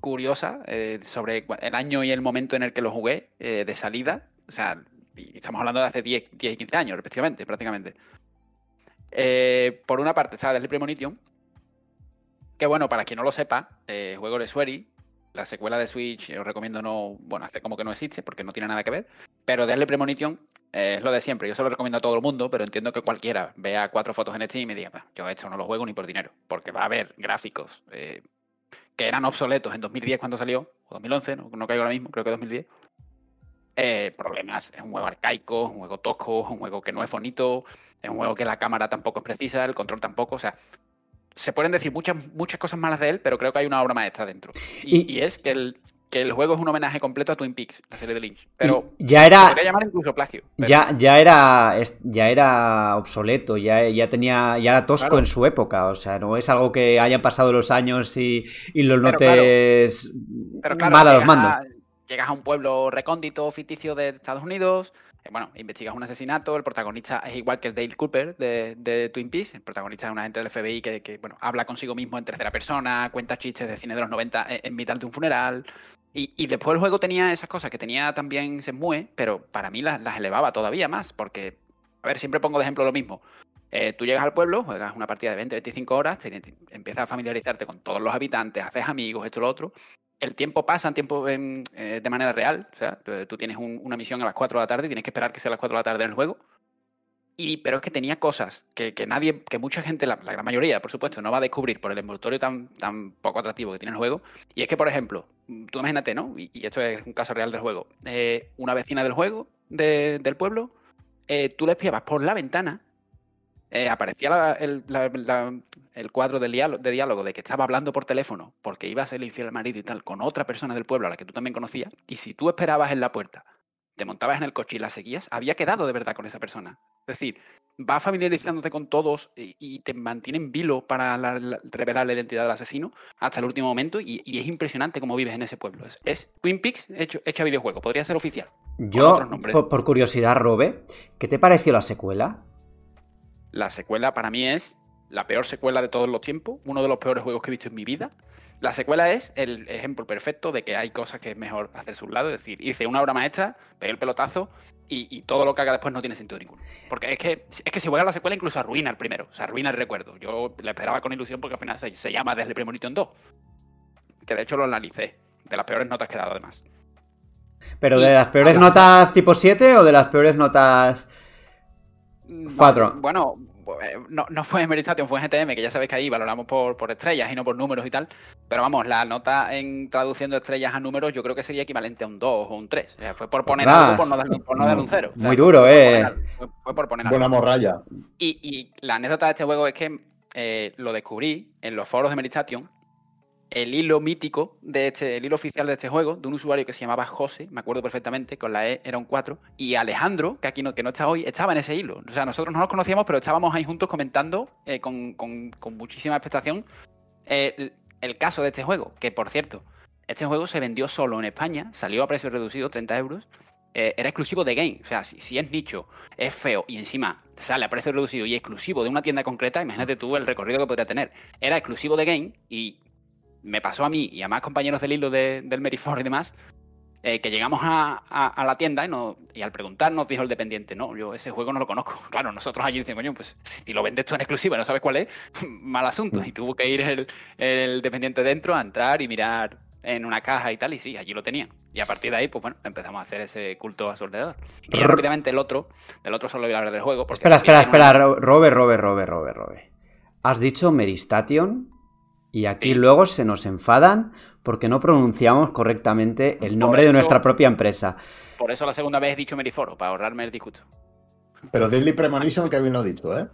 curiosa eh, sobre el año y el momento en el que lo jugué de salida. O sea, estamos hablando de hace 10, 10 y 15 años, respectivamente, prácticamente. Por una parte está Deadly Premonition, que bueno, para quien no lo sepa, juego de Sueri, la secuela de Switch, os recomiendo no, bueno, hacer como que no existe porque no tiene nada que ver, pero Deadly Premonition eh, es lo de siempre, yo se lo recomiendo a todo el mundo, pero entiendo que cualquiera vea cuatro fotos en Steam y diga, "Bah, yo esto no lo juego ni por dinero, porque va a haber gráficos eh, que eran obsoletos en 2010 cuando salió, o 2011, no, no caigo ahora mismo, creo que 2010. Eh, problemas, es un juego arcaico, es un juego tosco, es un juego que no es bonito, es un juego que la cámara tampoco es precisa, el control tampoco, o sea, se pueden decir muchas, muchas cosas malas de él, pero creo que hay una obra maestra dentro. Y, Y- y es que el, que el juego es un homenaje completo a Twin Peaks, la serie de Lynch. Pero ya era- podría llamar incluso plagio. pero- Ya, ya era ya era obsoleto, ya, ya tenía, ya era tosco Claro. en su época. O sea, no es algo que hayan pasado los años y, y lo Pero claro, notes Pero claro, mal a los mandos. a- llegas a un pueblo recóndito, ficticio de Estados Unidos. eh, Bueno, investigas un asesinato. El protagonista es igual que el Dale Cooper de, de Twin Peaks. El protagonista es un agente del FBI que, que, bueno, habla consigo mismo en tercera persona, cuenta chistes de cine de los 90 en, en mitad de un funeral. Y, después el juego tenía esas cosas que tenía también Shenmue, pero para mí las, las elevaba todavía más. Porque, a ver, siempre pongo de ejemplo lo mismo. Eh, tú llegas al pueblo, juegas una partida de 20, 25 horas, empiezas a familiarizarte con todos los habitantes, haces amigos, esto lo otro. El tiempo pasa en tiempo en, eh, de manera real. O sea, tú, tienes un- una misión a las 4 de la tarde y tienes que esperar que sea las 4 de la tarde en el juego. Y, pero es que tenía cosas que, que nadie, que mucha gente, la, la gran mayoría, por supuesto, no va a descubrir por el envoltorio tan, tan poco atractivo que tiene el juego. Y es que, por ejemplo, tú imagínate, ¿no? Y, esto es un caso real del juego. eh, una vecina del juego, de- del pueblo, eh, tú le espiabas por la ventana, eh, aparecía la- el, la- la- el cuadro de diálogo de que estaba hablando por teléfono porque iba a ser infiel al marido y tal con otra persona del pueblo a la que tú también conocías. Y si tú esperabas en la puerta, te montabas en el coche y la seguías, había quedado de verdad con esa persona. Es decir, va familiarizándote con todos y, y te mantiene en vilo para la- la- revelar la identidad del asesino hasta el último momento y, y es impresionante cómo vives en ese pueblo. Es, es Twin Peaks hecho, hecho a videojuego, podría ser oficial. Yo, por, por curiosidad, Robe, ¿qué te pareció la secuela? La secuela para mí es la peor secuela de todos los tiempos, uno de los peores juegos que he visto en mi vida. La secuela es el ejemplo perfecto de que hay cosas que es mejor hacerse a un lado, es decir, hice una obra maestra, pegué el pelotazo y, y todo lo que haga después no tiene sentido ninguno. Porque es que, es que si juegas la secuela incluso arruina el primero, o sea, arruina el recuerdo. Yo la esperaba con ilusión porque al final se, se llama Desde Premonition 2, que de hecho lo analicé, de las peores notas que he dado además. ¿Pero Y- de las peores notas tipo 7 o de las peores notas No, Cuatro. Bueno, no, no fue en Meristation, fue en GTM, que ya sabéis que ahí valoramos por, por estrellas y no por números y tal. Pero vamos, la nota en traduciendo estrellas a números yo creo que sería equivalente a un 2 o un 3. O sea, fue por poner Ostras. algo por no darle, por no darle un 0. Muy duro, fue por eh. poner Fue, fue por poner algo. Buena morralla. Y, y la anécdota de este juego es que eh, lo descubrí en los foros de Meristation. El hilo mítico de este, el hilo oficial de este juego, de un usuario que se llamaba José, me acuerdo perfectamente, con la E era un 4, y Alejandro, que aquí no, que no está hoy, estaba en ese hilo. O sea, nosotros no nos conocíamos, pero estábamos ahí juntos comentando eh, con, con- muchísima expectación eh, el, el caso de este juego, que por cierto, este juego se vendió solo en España, salió a precio reducido, 30 euros, eh, era exclusivo de Game. O sea, si, si es nicho, es feo y encima sale a precio reducido y exclusivo de una tienda concreta, imagínate tú el recorrido que podría tener. Era exclusivo de Game y me pasó a mí y a más compañeros del hilo de- del Merifor y demás, eh, que llegamos a, a- a la tienda y, al preguntar nos dijo el dependiente, no, yo ese juego no lo conozco. Claro, nosotros allí decimos, coño, pues si lo vendes tú en exclusiva y no sabes cuál es, mal asunto. Y tuvo que ir el, el dependiente dentro a entrar y mirar en una caja y tal, y sí, allí lo tenían. Y a partir de ahí, pues bueno, empezamos a hacer ese culto a su alrededor. Y rápidamente el otro, del otro solo voy a hablar del juego. Porque Espera, espera, espera, tengo- Ro- Robe, Robe, Robe, Robe, Robe. Has dicho Meristation y aquí Sí. luego se nos enfadan porque no pronunciamos correctamente el nombre de nuestra propia empresa. Por eso la segunda vez he dicho Meriforo, para ahorrarme el disgusto. Pero Deadly Premonition, que bien lo he dicho, ¿eh?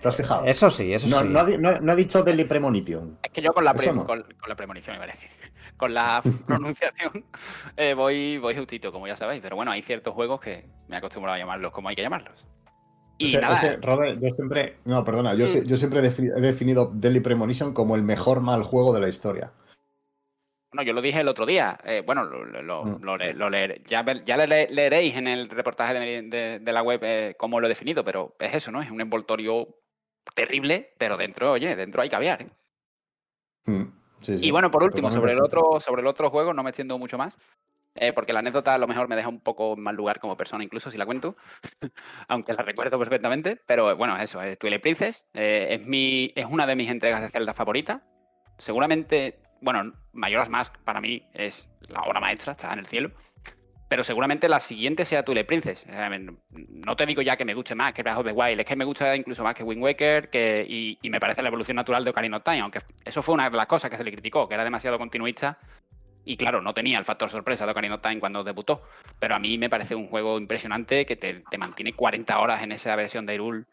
¿Te has fijado? Eso sí, eso no, sí. no ha dicho Deadly Premonition. Es que yo con la, pre- no. con, con la premonición, iba a decir. Con la pronunciación eh, voy, voy justito, como ya sabéis. Pero bueno, hay ciertos juegos que me he acostumbrado a llamarlos como hay que llamarlos. Y Ese- nada, ese, Robert, yo siempre. No, perdona, yo, yo siempre he defini- he definido Deadly Premonition como el mejor mal juego de la historia. No, yo lo dije el otro día. eh, bueno, lo, lo- Mm. lo lo Ya, le- le- leeréis en el reportaje de, de- de la web eh, cómo lo he definido, pero es eso, ¿no? Es un envoltorio terrible, pero dentro, oye, dentro hay caviar. ¿eh? Mm, sí, sí, Y bueno, por último, sobre el otro, sobre el otro juego, no me extiendo mucho más. Eh, porque la anécdota a lo mejor me deja un poco en mal lugar como persona, incluso si la cuento, aunque la recuerdo perfectamente. Pero bueno, eso, es Twilight Princess. eh, es, mi, es una de mis entregas de Zelda favorita. Seguramente, bueno, Majora's Mask para mí es la obra maestra, está en el cielo. Pero seguramente la siguiente sea Twilight Princess. Eh, no te digo ya que me guste más que Breath of the Wild, es que me gusta incluso más que Wind Waker que, y, y me parece la evolución natural de Ocarina of Time, aunque eso fue una de las cosas que se le criticó, que era demasiado continuista y claro, no tenía el factor sorpresa de Ocarina of Time cuando debutó. Pero a mí me parece un juego impresionante que te, mantiene 40 horas en esa versión de Hyrule.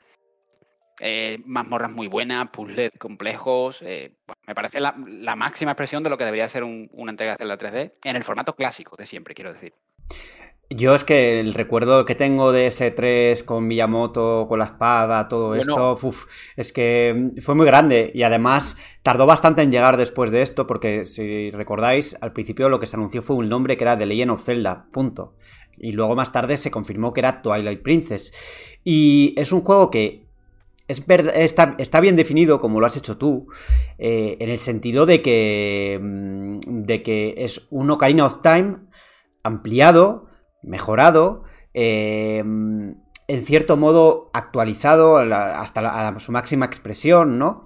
Eh, mazmorras muy buenas, puzzles complejos. eh, me parece la, la máxima expresión de lo que debería ser un- una entrega de Zelda 3D en el formato clásico de siempre, quiero decir. Yo es que el recuerdo que tengo de ese 3 con Miyamoto, con la espada, todo Bueno. esto, uf, es que fue muy grande y además tardó bastante en llegar después de esto porque si recordáis, al principio lo que se anunció fue un nombre que era The Legend of Zelda, punto. Y luego más tarde se confirmó que era Twilight Princess. Y es un juego que es verd- está, está bien definido, como lo has hecho tú, eh, en el sentido de que, mm, de que es un Ocarina of Time ampliado, mejorado, eh, en cierto modo actualizado hasta la- a su máxima expresión, ¿no?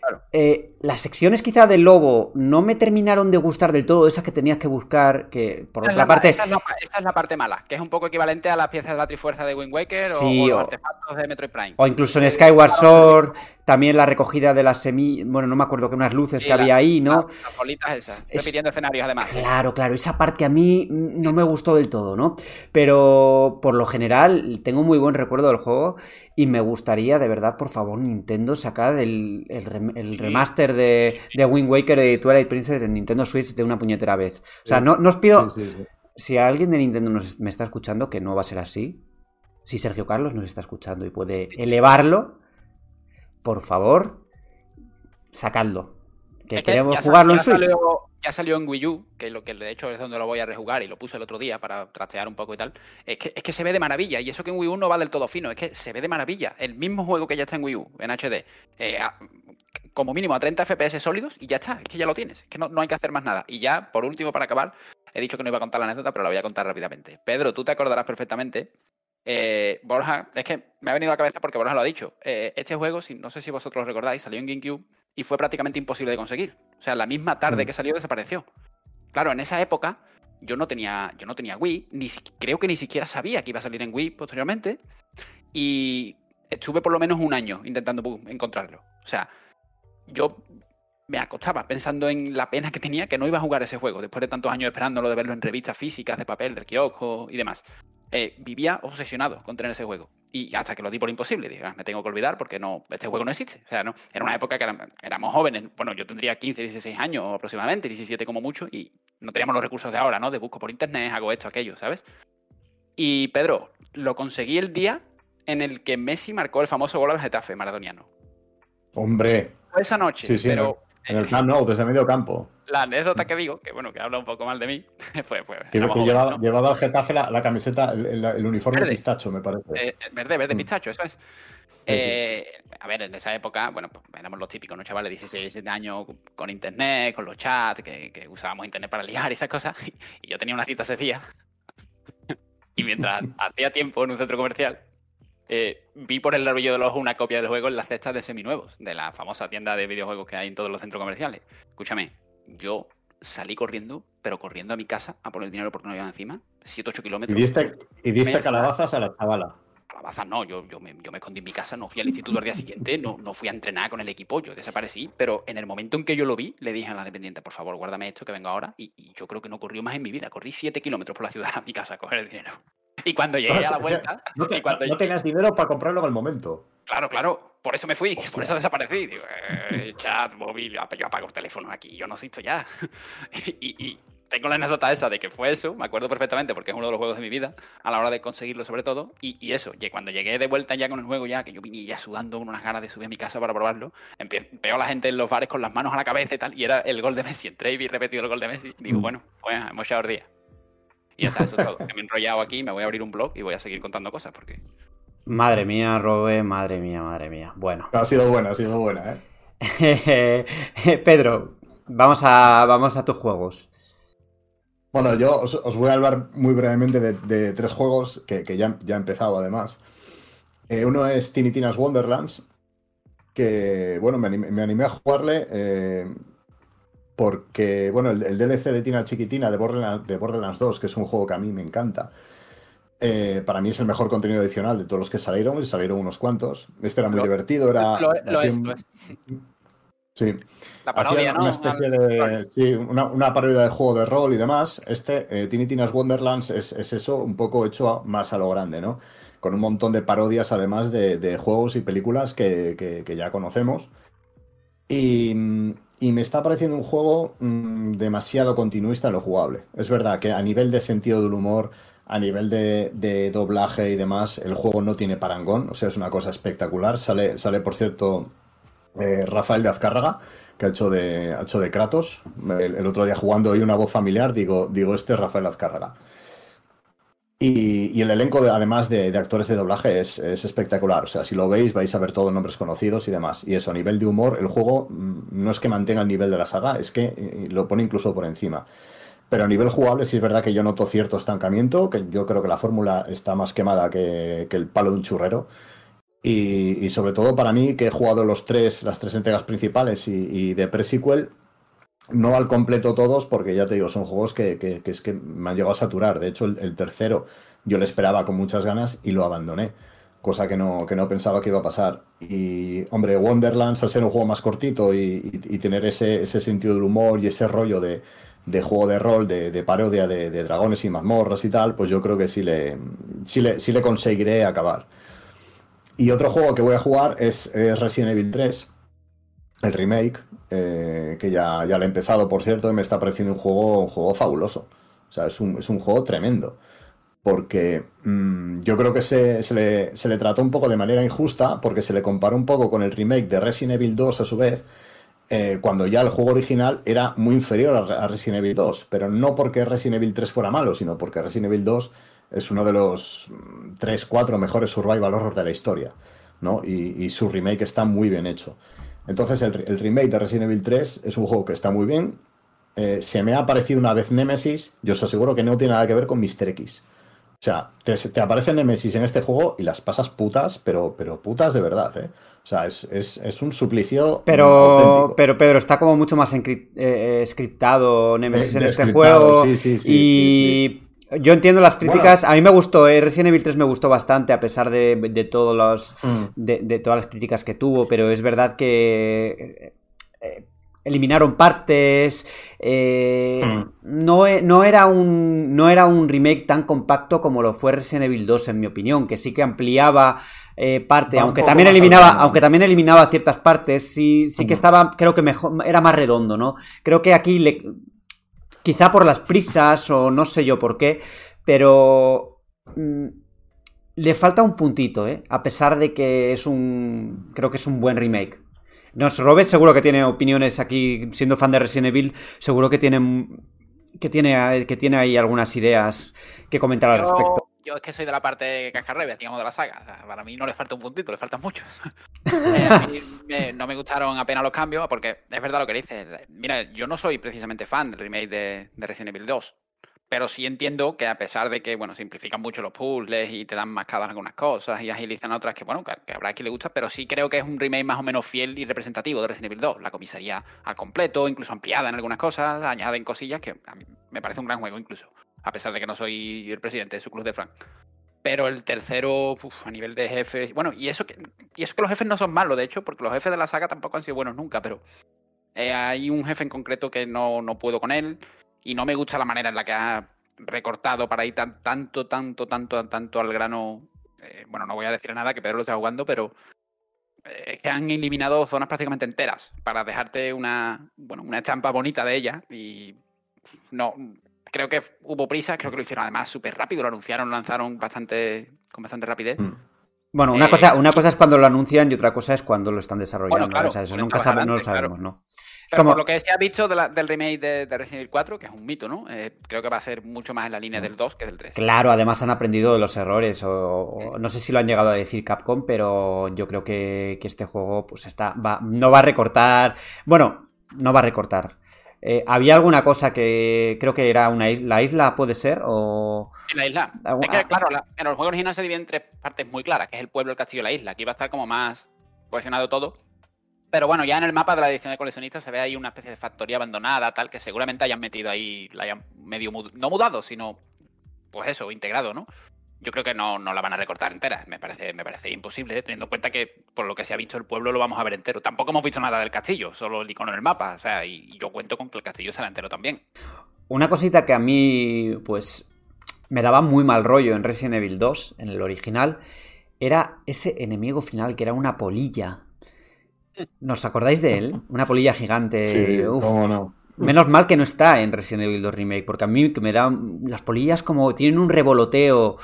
Claro. Eh, las secciones quizá del lobo no me terminaron de gustar del todo, esas que tenías que buscar, que por Esa es otra la- parte... esa es, la, esa es la parte mala, que es un poco equivalente a las piezas de la Trifuerza de Wind Waker o- Sí, o, los o- artefactos de Metroid Prime. O incluso en Sí, Skyward Sword, también la recogida de las semillas, bueno, no me acuerdo que unas luces Sí, que la- había ahí, ¿no? Las, las bolitas esas, Es- repitiendo escenarios además. Claro, claro, esa parte que a mí no me gustó del todo, ¿no? Pero por lo general tengo muy buen recuerdo del juego y me gustaría, de verdad, por favor, Nintendo, sacar el, el rem- el remaster de, de Wind Waker y Twilight Princess en Nintendo Switch de una puñetera vez. O sea, Sí. no, no os pido, Sí, sí, sí. si alguien de Nintendo nos, me está escuchando, que no va a ser así, si Sergio Carlos nos está escuchando y puede elevarlo, por favor, sacadlo. Que Es queremos jugarlo en ya Switch. Salió, ya salió en Wii U, que lo que de hecho es donde lo voy a rejugar y lo puse el otro día para trastear un poco y tal. Es que, es que se ve de maravilla y eso que en Wii U no va del todo fino, es que se ve de maravilla. El mismo juego que ya está en Wii U, en HD, eh, como mínimo a 30 FPS sólidos y ya está, es que ya lo tienes, es que no, no hay que hacer más nada. Y ya, por último, para acabar, he dicho que no iba a contar la anécdota, pero la voy a contar rápidamente. Pedro, tú te acordarás perfectamente. eh, Borja, es que me ha venido a la cabeza porque Borja lo ha dicho. eh, este juego, si, no sé si vosotros lo recordáis, salió en GameCube y fue prácticamente imposible de conseguir. O sea, la misma tarde Mm. que salió desapareció. Claro, en esa época yo no tenía, yo no tenía Wii, ni creo que ni siquiera sabía que iba a salir en Wii posteriormente. Y estuve por lo menos un año intentando encontrarlo. O sea, yo me acostaba pensando en la pena que tenía que no iba a jugar ese juego, después de tantos años esperándolo, de verlo en revistas físicas de papel, del kiosco y demás. Eh, vivía obsesionado con tener ese juego. Y hasta que lo di por imposible. Dije, "Ah, me tengo que olvidar porque no, este juego no existe. O sea, no, era una época que éramos jóvenes. Bueno, yo tendría 15, 16 años aproximadamente, 17 como mucho, y no teníamos los recursos de ahora, ¿no? De busco por internet, hago esto, aquello, ¿sabes? Y Pedro, lo conseguí el día en el que Messi marcó el famoso gol al Getafe maradoniano. Hombre, Fue esa noche, Sí, sí, pero en el Camp Nou, desde medio campo. la anécdota que digo, que bueno, que habla un poco mal de mí, fue, fue Que, llevaba, ¿no? llevaba al Getafe la, la camiseta, el, el- el uniforme Verde. pistacho, me parece. Eh, verde, verde Mm. pistacho, eso es. Eh, a ver, en esa época, bueno, pues éramos los típicos, ¿no? Chavales, 16, 17 años, con internet, con los chats, que, que usábamos internet para liar y esas cosas. Y yo tenía una cita ese día. Y mientras hacía tiempo en un centro comercial, eh, vi por el rabillo del ojo una copia del juego en las cestas de seminuevos, de la famosa tienda de videojuegos que hay en todos los centros comerciales. Escúchame, yo salí corriendo, pero corriendo a mi casa a por el dinero porque no había encima, 7-8 Y kilómetros. diste, y diste calabazas a la chavala. Calabazas no, yo, yo, me, yo me escondí en mi casa, no fui al instituto al día siguiente, no, no fui a entrenar con el equipo, yo desaparecí, pero en el momento en que yo lo vi, le dije a la dependiente, por favor, guárdame esto que vengo ahora, y, y yo creo que no corrió más en mi vida, corrí 7 kilómetros por la ciudad a mi casa a coger el dinero. Y cuando llegué a la vuelta, No, te- y cuando no tenías dinero para comprarlo en el momento. Claro, claro, por eso me fui, por eso desaparecí. Digo, eh, chat, móvil, yo apago el teléfono aquí, yo no existo ya. y, y tengo la anécdota esa de que fue eso, me acuerdo perfectamente porque es uno de los juegos de mi vida, a la hora de conseguirlo sobre todo, y, eso, y cuando llegué de vuelta ya con el juego ya, que yo vine ya sudando con unas ganas de subir a mi casa para probarlo, veo a la gente en los bares con las manos a la cabeza y tal, y era el gol de Messi, entré y vi repetido el gol de Messi, digo, mm. bueno, pues hemos echado el día. Y ya está, eso es todo. me he enrollado aquí, me voy a abrir un blog y voy a seguir contando cosas porque... Madre mía, Robe, madre mía, madre mía. Bueno. Ha sido buena, ha sido buena, ¿eh? Pedro, vamos a, vamos a tus juegos. Bueno, yo os, voy a hablar muy brevemente de, tres juegos que, ya, ya, he empezado además. Eh, uno es Tiny Tina's Wonderlands, que bueno, me animé, a jugarle eh, porque, bueno, el, DLC de Tina Chiquitina de Borderlands, de Borderlands 2, que es un juego que a mí me encanta, eh, para mí es el mejor contenido adicional de todos los que salieron, y salieron unos cuantos. Este era muy divertido, era... Sí. La parodia, Una especie de. Sí, una, parodia de juego de rol y demás. Este, eh, Tiny Tina's Wonderlands, es, eso, un poco hecho más a lo grande, ¿no? Con un montón de parodias, además de, juegos y películas que, ya conocemos. Y, me está pareciendo un juego mm, demasiado continuista en lo jugable. Es verdad que a nivel de sentido del humor, a nivel de, doblaje y demás, el juego no tiene parangón. O sea, es una cosa espectacular. Sale, sale por cierto eh, Rafael de Azcárraga, que ha hecho de, hecho de Kratos. El, otro día jugando hoy una voz familiar, digo, digo este es Rafael Azcárraga. Y, el elenco, además de, actores de doblaje, es, espectacular. O sea, si lo veis, vais a ver todos nombres conocidos y demás. Y eso, a nivel de humor, el juego mm, no es que mantenga el nivel de la saga, es que eh, lo pone incluso por encima. Pero a nivel jugable sí es verdad que yo noto cierto estancamiento, que yo creo que la fórmula está más quemada que, que el palo de un churrero. Y, sobre todo para mí, que he jugado los tres, las tres entregas principales y, de pre-sequel, no al completo todos, porque ya te digo, son juegos que, es que me han llegado a saturar. De hecho, el, tercero yo le esperaba con muchas ganas y lo abandoné, cosa que no, que no pensaba que iba a pasar. Y, hombre, Wonderlands, al ser un juego más cortito y, tener ese, ese, sentido del humor y ese rollo de, juego de rol, de, parodia de, dragones y mazmorras y tal, pues yo creo que sí le, sí le, sí le conseguiré acabar. Y otro juego que voy a jugar es, Resident Evil 3, el remake, eh, que ya, ya lo he empezado, por cierto, y me está pareciendo un juego, un juego fabuloso. O sea, es un, juego tremendo. Porque mm, yo creo que se, le, se, le, trató un poco de manera injusta, porque se le comparó un poco con el remake de Resident Evil 2 a su vez, eh, cuando ya el juego original era muy inferior a, Resident Evil 2. Pero no porque Resident Evil 3 fuera malo, sino porque Resident Evil 2 es uno de los 3, 4 mejores survival horror de la historia, ¿no? Y, su remake está muy bien hecho. Entonces, el, remake de Resident Evil 3 es un juego que está muy bien. Eh, se me ha aparecido una vez Nemesis, yo os aseguro que no tiene nada que ver con Mr. X. O sea, te, aparece Nemesis en este juego y las pasas putas, pero, pero putas de verdad, ¿eh? O sea, es, un suplicio. Pero, pero Pedro, está como mucho más eh, scriptado Nemesis en este juego. Sí, sí, sí. Y yo entiendo las críticas. A mí me gustó, eh, Resident Evil 3 me gustó bastante, a pesar de, de todos los, mm. de, todas las críticas que tuvo, pero es verdad que. Eh, eliminaron partes. Eh, mm. no, no, era un, no era un remake tan compacto como lo fue Resident Evil 2, en mi opinión, que sí que ampliaba parte, aunque también eliminaba, aunque también eliminaba ciertas partes, sí, sí que mm. estaba, creo que mejor, era más redondo, ¿no? Creo que aquí le, Quizá por las prisas o no sé yo por qué, pero mm, le falta un puntito, ¿eh? A pesar de que es un... Creo que es un buen remake. Nos Robert seguro que tiene opiniones aquí, siendo fan de Resident Evil, seguro que tiene, que tiene, que tiene ahí algunas ideas que comentar al respecto yo es que soy de la parte de cascarrabia, digamos, de la saga. para mí no le falta un puntito, le faltan muchos. Eh, a mí no me gustaron apenas los cambios, porque es verdad lo que dices. Mira, yo no soy precisamente fan del remake de, Resident Evil 2. Pero sí entiendo que a pesar de que, bueno, simplifican mucho los puzzles y te dan más en algunas cosas y agilizan otras que, bueno, que, habrá quien le gusta, pero sí creo que es un remake más o menos fiel y representativo de Resident Evil 2. La comisaría al completo, incluso ampliada en algunas cosas, añaden cosillas que a mí me parece un gran juego incluso a pesar de que no soy el presidente de su club de Frank. Pero el tercero, a nivel de jefes. Bueno, y eso, que, y eso que los jefes no son malos, de hecho, porque los jefes de la saga tampoco han sido buenos nunca, pero eh, hay un jefe en concreto que no, no, puedo con él y no me gusta la manera en la que ha recortado para ir tan, tanto, tanto, tanto, tanto al grano. Eh, bueno, no voy a decir nada que Pedro lo está jugando, pero es eh, que han eliminado zonas prácticamente enteras para dejarte una, bueno, una estampa bonita de ella y no, creo que hubo prisa, creo que lo hicieron además súper rápido, lo anunciaron, lo lanzaron bastante, con bastante rapidez. Mm. Bueno, una, Eh, cosa, una y- cosa es cuando lo anuncian y otra cosa es cuando lo están desarrollando. Bueno, claro, o sea, eso nunca trabajar sabe- no lo claro. sabemos, ¿no? Pero como, por lo que se ha visto de la- del remake de, de Resident Evil 4, que es un mito, ¿no? Eh, creo que va a ser mucho más en la línea del 2 que del 3. Claro, además han aprendido de los errores. O, o- no sé si lo han llegado a decir Capcom, pero yo creo que, que este juego, pues está. Va, no va a recortar. Bueno, no va a recortar. Eh, había alguna cosa que creo que era una isla. ¿La isla puede ser? O. En la isla. Es que, claro, la- en el juego original se divide en tres partes muy claras, que es el pueblo, el castillo y la isla. Aquí va a estar como más cohesionado todo. Pero bueno, ya en el mapa de la edición de coleccionistas se ve ahí una especie de factoría abandonada, tal, que seguramente hayan metido ahí, la hayan medio mud- no mudado, sino pues eso, integrado, ¿no? Yo creo que no, no la van a recortar entera. Me parece, me parece imposible, ¿eh? teniendo en cuenta que por lo que se ha visto el pueblo lo vamos a ver entero. Tampoco hemos visto nada del castillo, solo el icono en el mapa. O sea, y, yo cuento con que el castillo será entero también. Una cosita que a mí, pues, me daba muy mal rollo en Resident Evil 2, en el original, era ese enemigo final que era una polilla. ¿Nos acordáis de él? Una polilla gigante. Sí, Uf. cómo no. Menos mal que no está en Resident Evil 2 Remake, porque a mí que me dan las polillas como tienen un revoloteo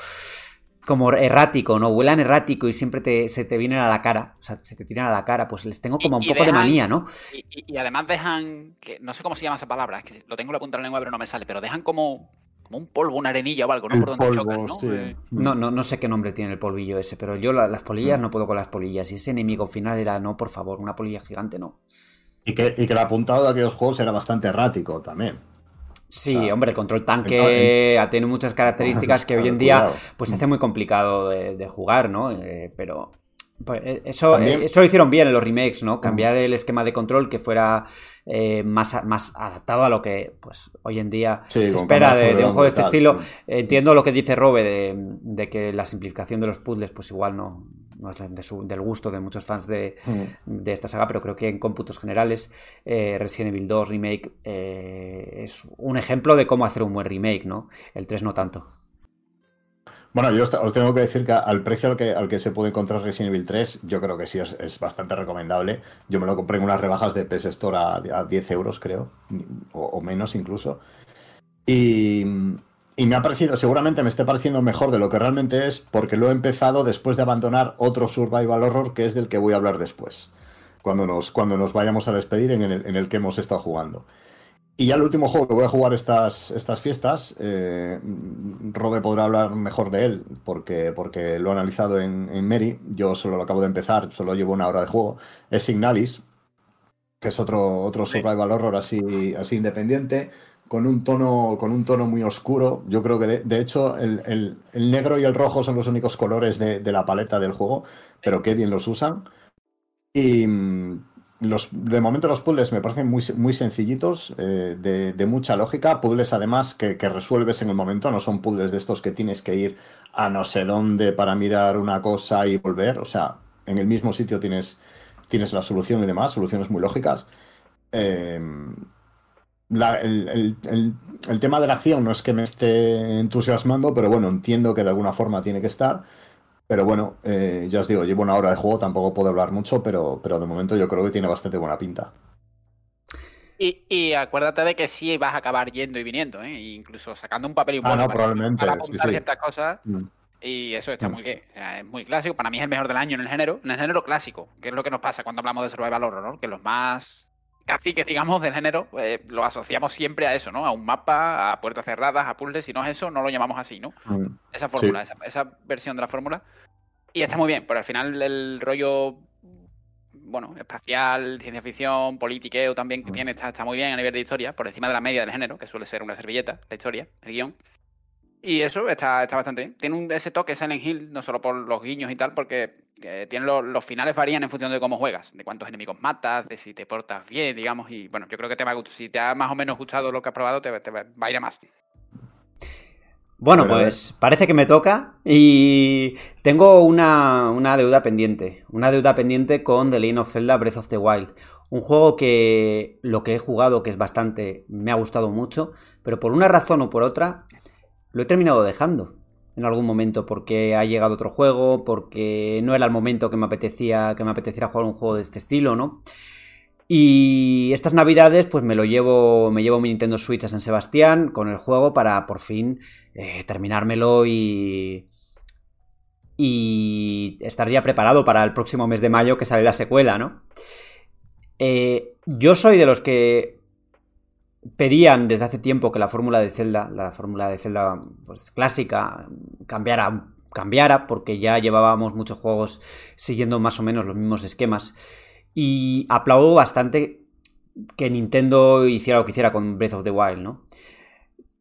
como errático, ¿no? Vuelan errático y siempre te, se te vienen a la cara, o sea, se te tiran a la cara, pues les tengo como un Y- poco de manía, ¿no? Y, además dejan, que no sé cómo se llama esa palabra, es que lo tengo en la punta de la lengua pero no me sale, pero dejan como, como un polvo, una arenilla o algo, ¿no? El Por donde polvo, chocan, ¿no? sí. Eh, No, no, no sé qué nombre tiene el polvillo ese, pero yo la- las polillas Mm. no puedo con las polillas. Y ese enemigo final era, no, por favor, una polilla gigante, no. Y que, y que el apuntado de aquellos juegos era bastante errático también. Sí, O sea, hombre, el control tanque tiene muchas características que hoy en día Cuidado. pues se hace muy complicado de, de jugar, ¿no? Eh, pero pues, eh, eso, eh, eso lo hicieron bien en los remakes, ¿no? Cambiar el esquema de control que fuera eh, más, más adaptado a lo que pues hoy en día Sí, se espera de, un juego de este estilo. Entiendo lo que dice Robe de, de que la simplificación de los puzzles pues igual no, no es de su- del gusto de muchos fans de, Mm. de esta saga, pero creo que en cómputos generales eh, Resident Evil 2 Remake eh, es un ejemplo de cómo hacer un buen remake, ¿no? El 3 no tanto. Bueno, yo os, tengo que decir que al precio al que, al que se puede encontrar Resident Evil 3, yo creo que sí es, es bastante recomendable. Yo me lo compré en unas rebajas de PS Store a, a 10 euros, creo, o, o menos incluso. Y, y me ha parecido, seguramente me esté pareciendo mejor de lo que realmente es, porque lo he empezado después de abandonar otro Survival Horror, que es del que voy a hablar después, cuando nos, cuando nos vayamos a despedir en el, en el que hemos estado jugando. Y ya el último juego que voy a jugar estas, estas fiestas, eh, Robe podrá hablar mejor de él, porque, porque lo he analizado en, en Mary. Yo solo lo acabo de empezar, solo llevo una hora de juego. Es Signalis, que es otro, otro survival horror así, así independiente, con un tono, con un tono muy oscuro. Yo creo que de, hecho el, el- el negro y el rojo son los únicos colores de, de la paleta del juego, pero qué bien los usan. Y mm, los, de momento los puzzles me parecen muy, muy sencillitos, eh, de, de mucha lógica. Puzzles además que, que resuelves en el momento, no son puzzles de estos que tienes que ir a no sé dónde para mirar una cosa y volver. O sea, en el mismo sitio tienes, tienes la solución y demás, soluciones muy lógicas. Eh, la- el, el- el- el tema de la acción no es que me esté entusiasmando, pero bueno, entiendo que de alguna forma tiene que estar. Pero bueno, eh, ya os digo, llevo una hora de juego, tampoco puedo hablar mucho, pero, pero de momento yo creo que tiene bastante buena pinta. Y, y acuérdate de que sí vas a acabar yendo y viniendo, ¿eh? Incluso sacando un papel y un Ah, no, para- probablemente, para apuntar sí. ciertas cosas. Mm. Y eso está Mm. muy bien. O sea, es muy clásico. Para mí es el mejor del año en el género, en el género clásico, que es lo que nos pasa cuando hablamos de Survival Horror, ¿no? Que los más caciques, digamos, del género, eh, lo asociamos siempre a eso, ¿no? A un mapa, a puertas cerradas, a puzzles. Si no es eso, no lo llamamos así, ¿no? Mm. Esa fórmula, esa, esa versión de la fórmula. Y está muy bien, pero al final el rollo, bueno, espacial, ciencia ficción, politiqueo también que Mm. tiene, está, está muy bien a nivel de historia, por encima de la media del género, que suele ser una servilleta, la historia, el guion. Y eso está, está bastante bien. Tiene un, ese toque Silent Hill, no solo por los guiños y tal, porque eh, tiene los, los finales varían en función de cómo juegas, de cuántos enemigos matas, de si te portas bien, digamos. Y bueno, yo creo que te va a gustar. Si te ha más o menos gustado lo que has probado, te, te va a ir a más. Bueno, Pero pues parece que me toca y tengo una, una deuda pendiente. Una deuda pendiente con The Legend of Zelda Breath of the Wild. Un juego que lo que he jugado, que es bastante, me ha gustado mucho, pero por una razón o por otra, lo he terminado dejando en algún momento porque ha llegado otro juego, porque no era el momento que me apetecía, que me apeteciera jugar un juego de este estilo, ¿no? Y estas navidades, pues me lo llevo, me llevo mi Nintendo Switch a San Sebastián con el juego para por fin eh, terminármelo y, y estaría preparado para el próximo mes de mayo que sale la secuela, ¿no? Eh, yo soy de los que pedían desde hace tiempo que la fórmula de Zelda, la fórmula de Zelda pues, clásica, cambiara, cambiara, porque ya llevábamos muchos juegos siguiendo más o menos los mismos esquemas. Y aplaudo bastante que Nintendo hiciera lo que hiciera con Breath of the Wild, ¿no?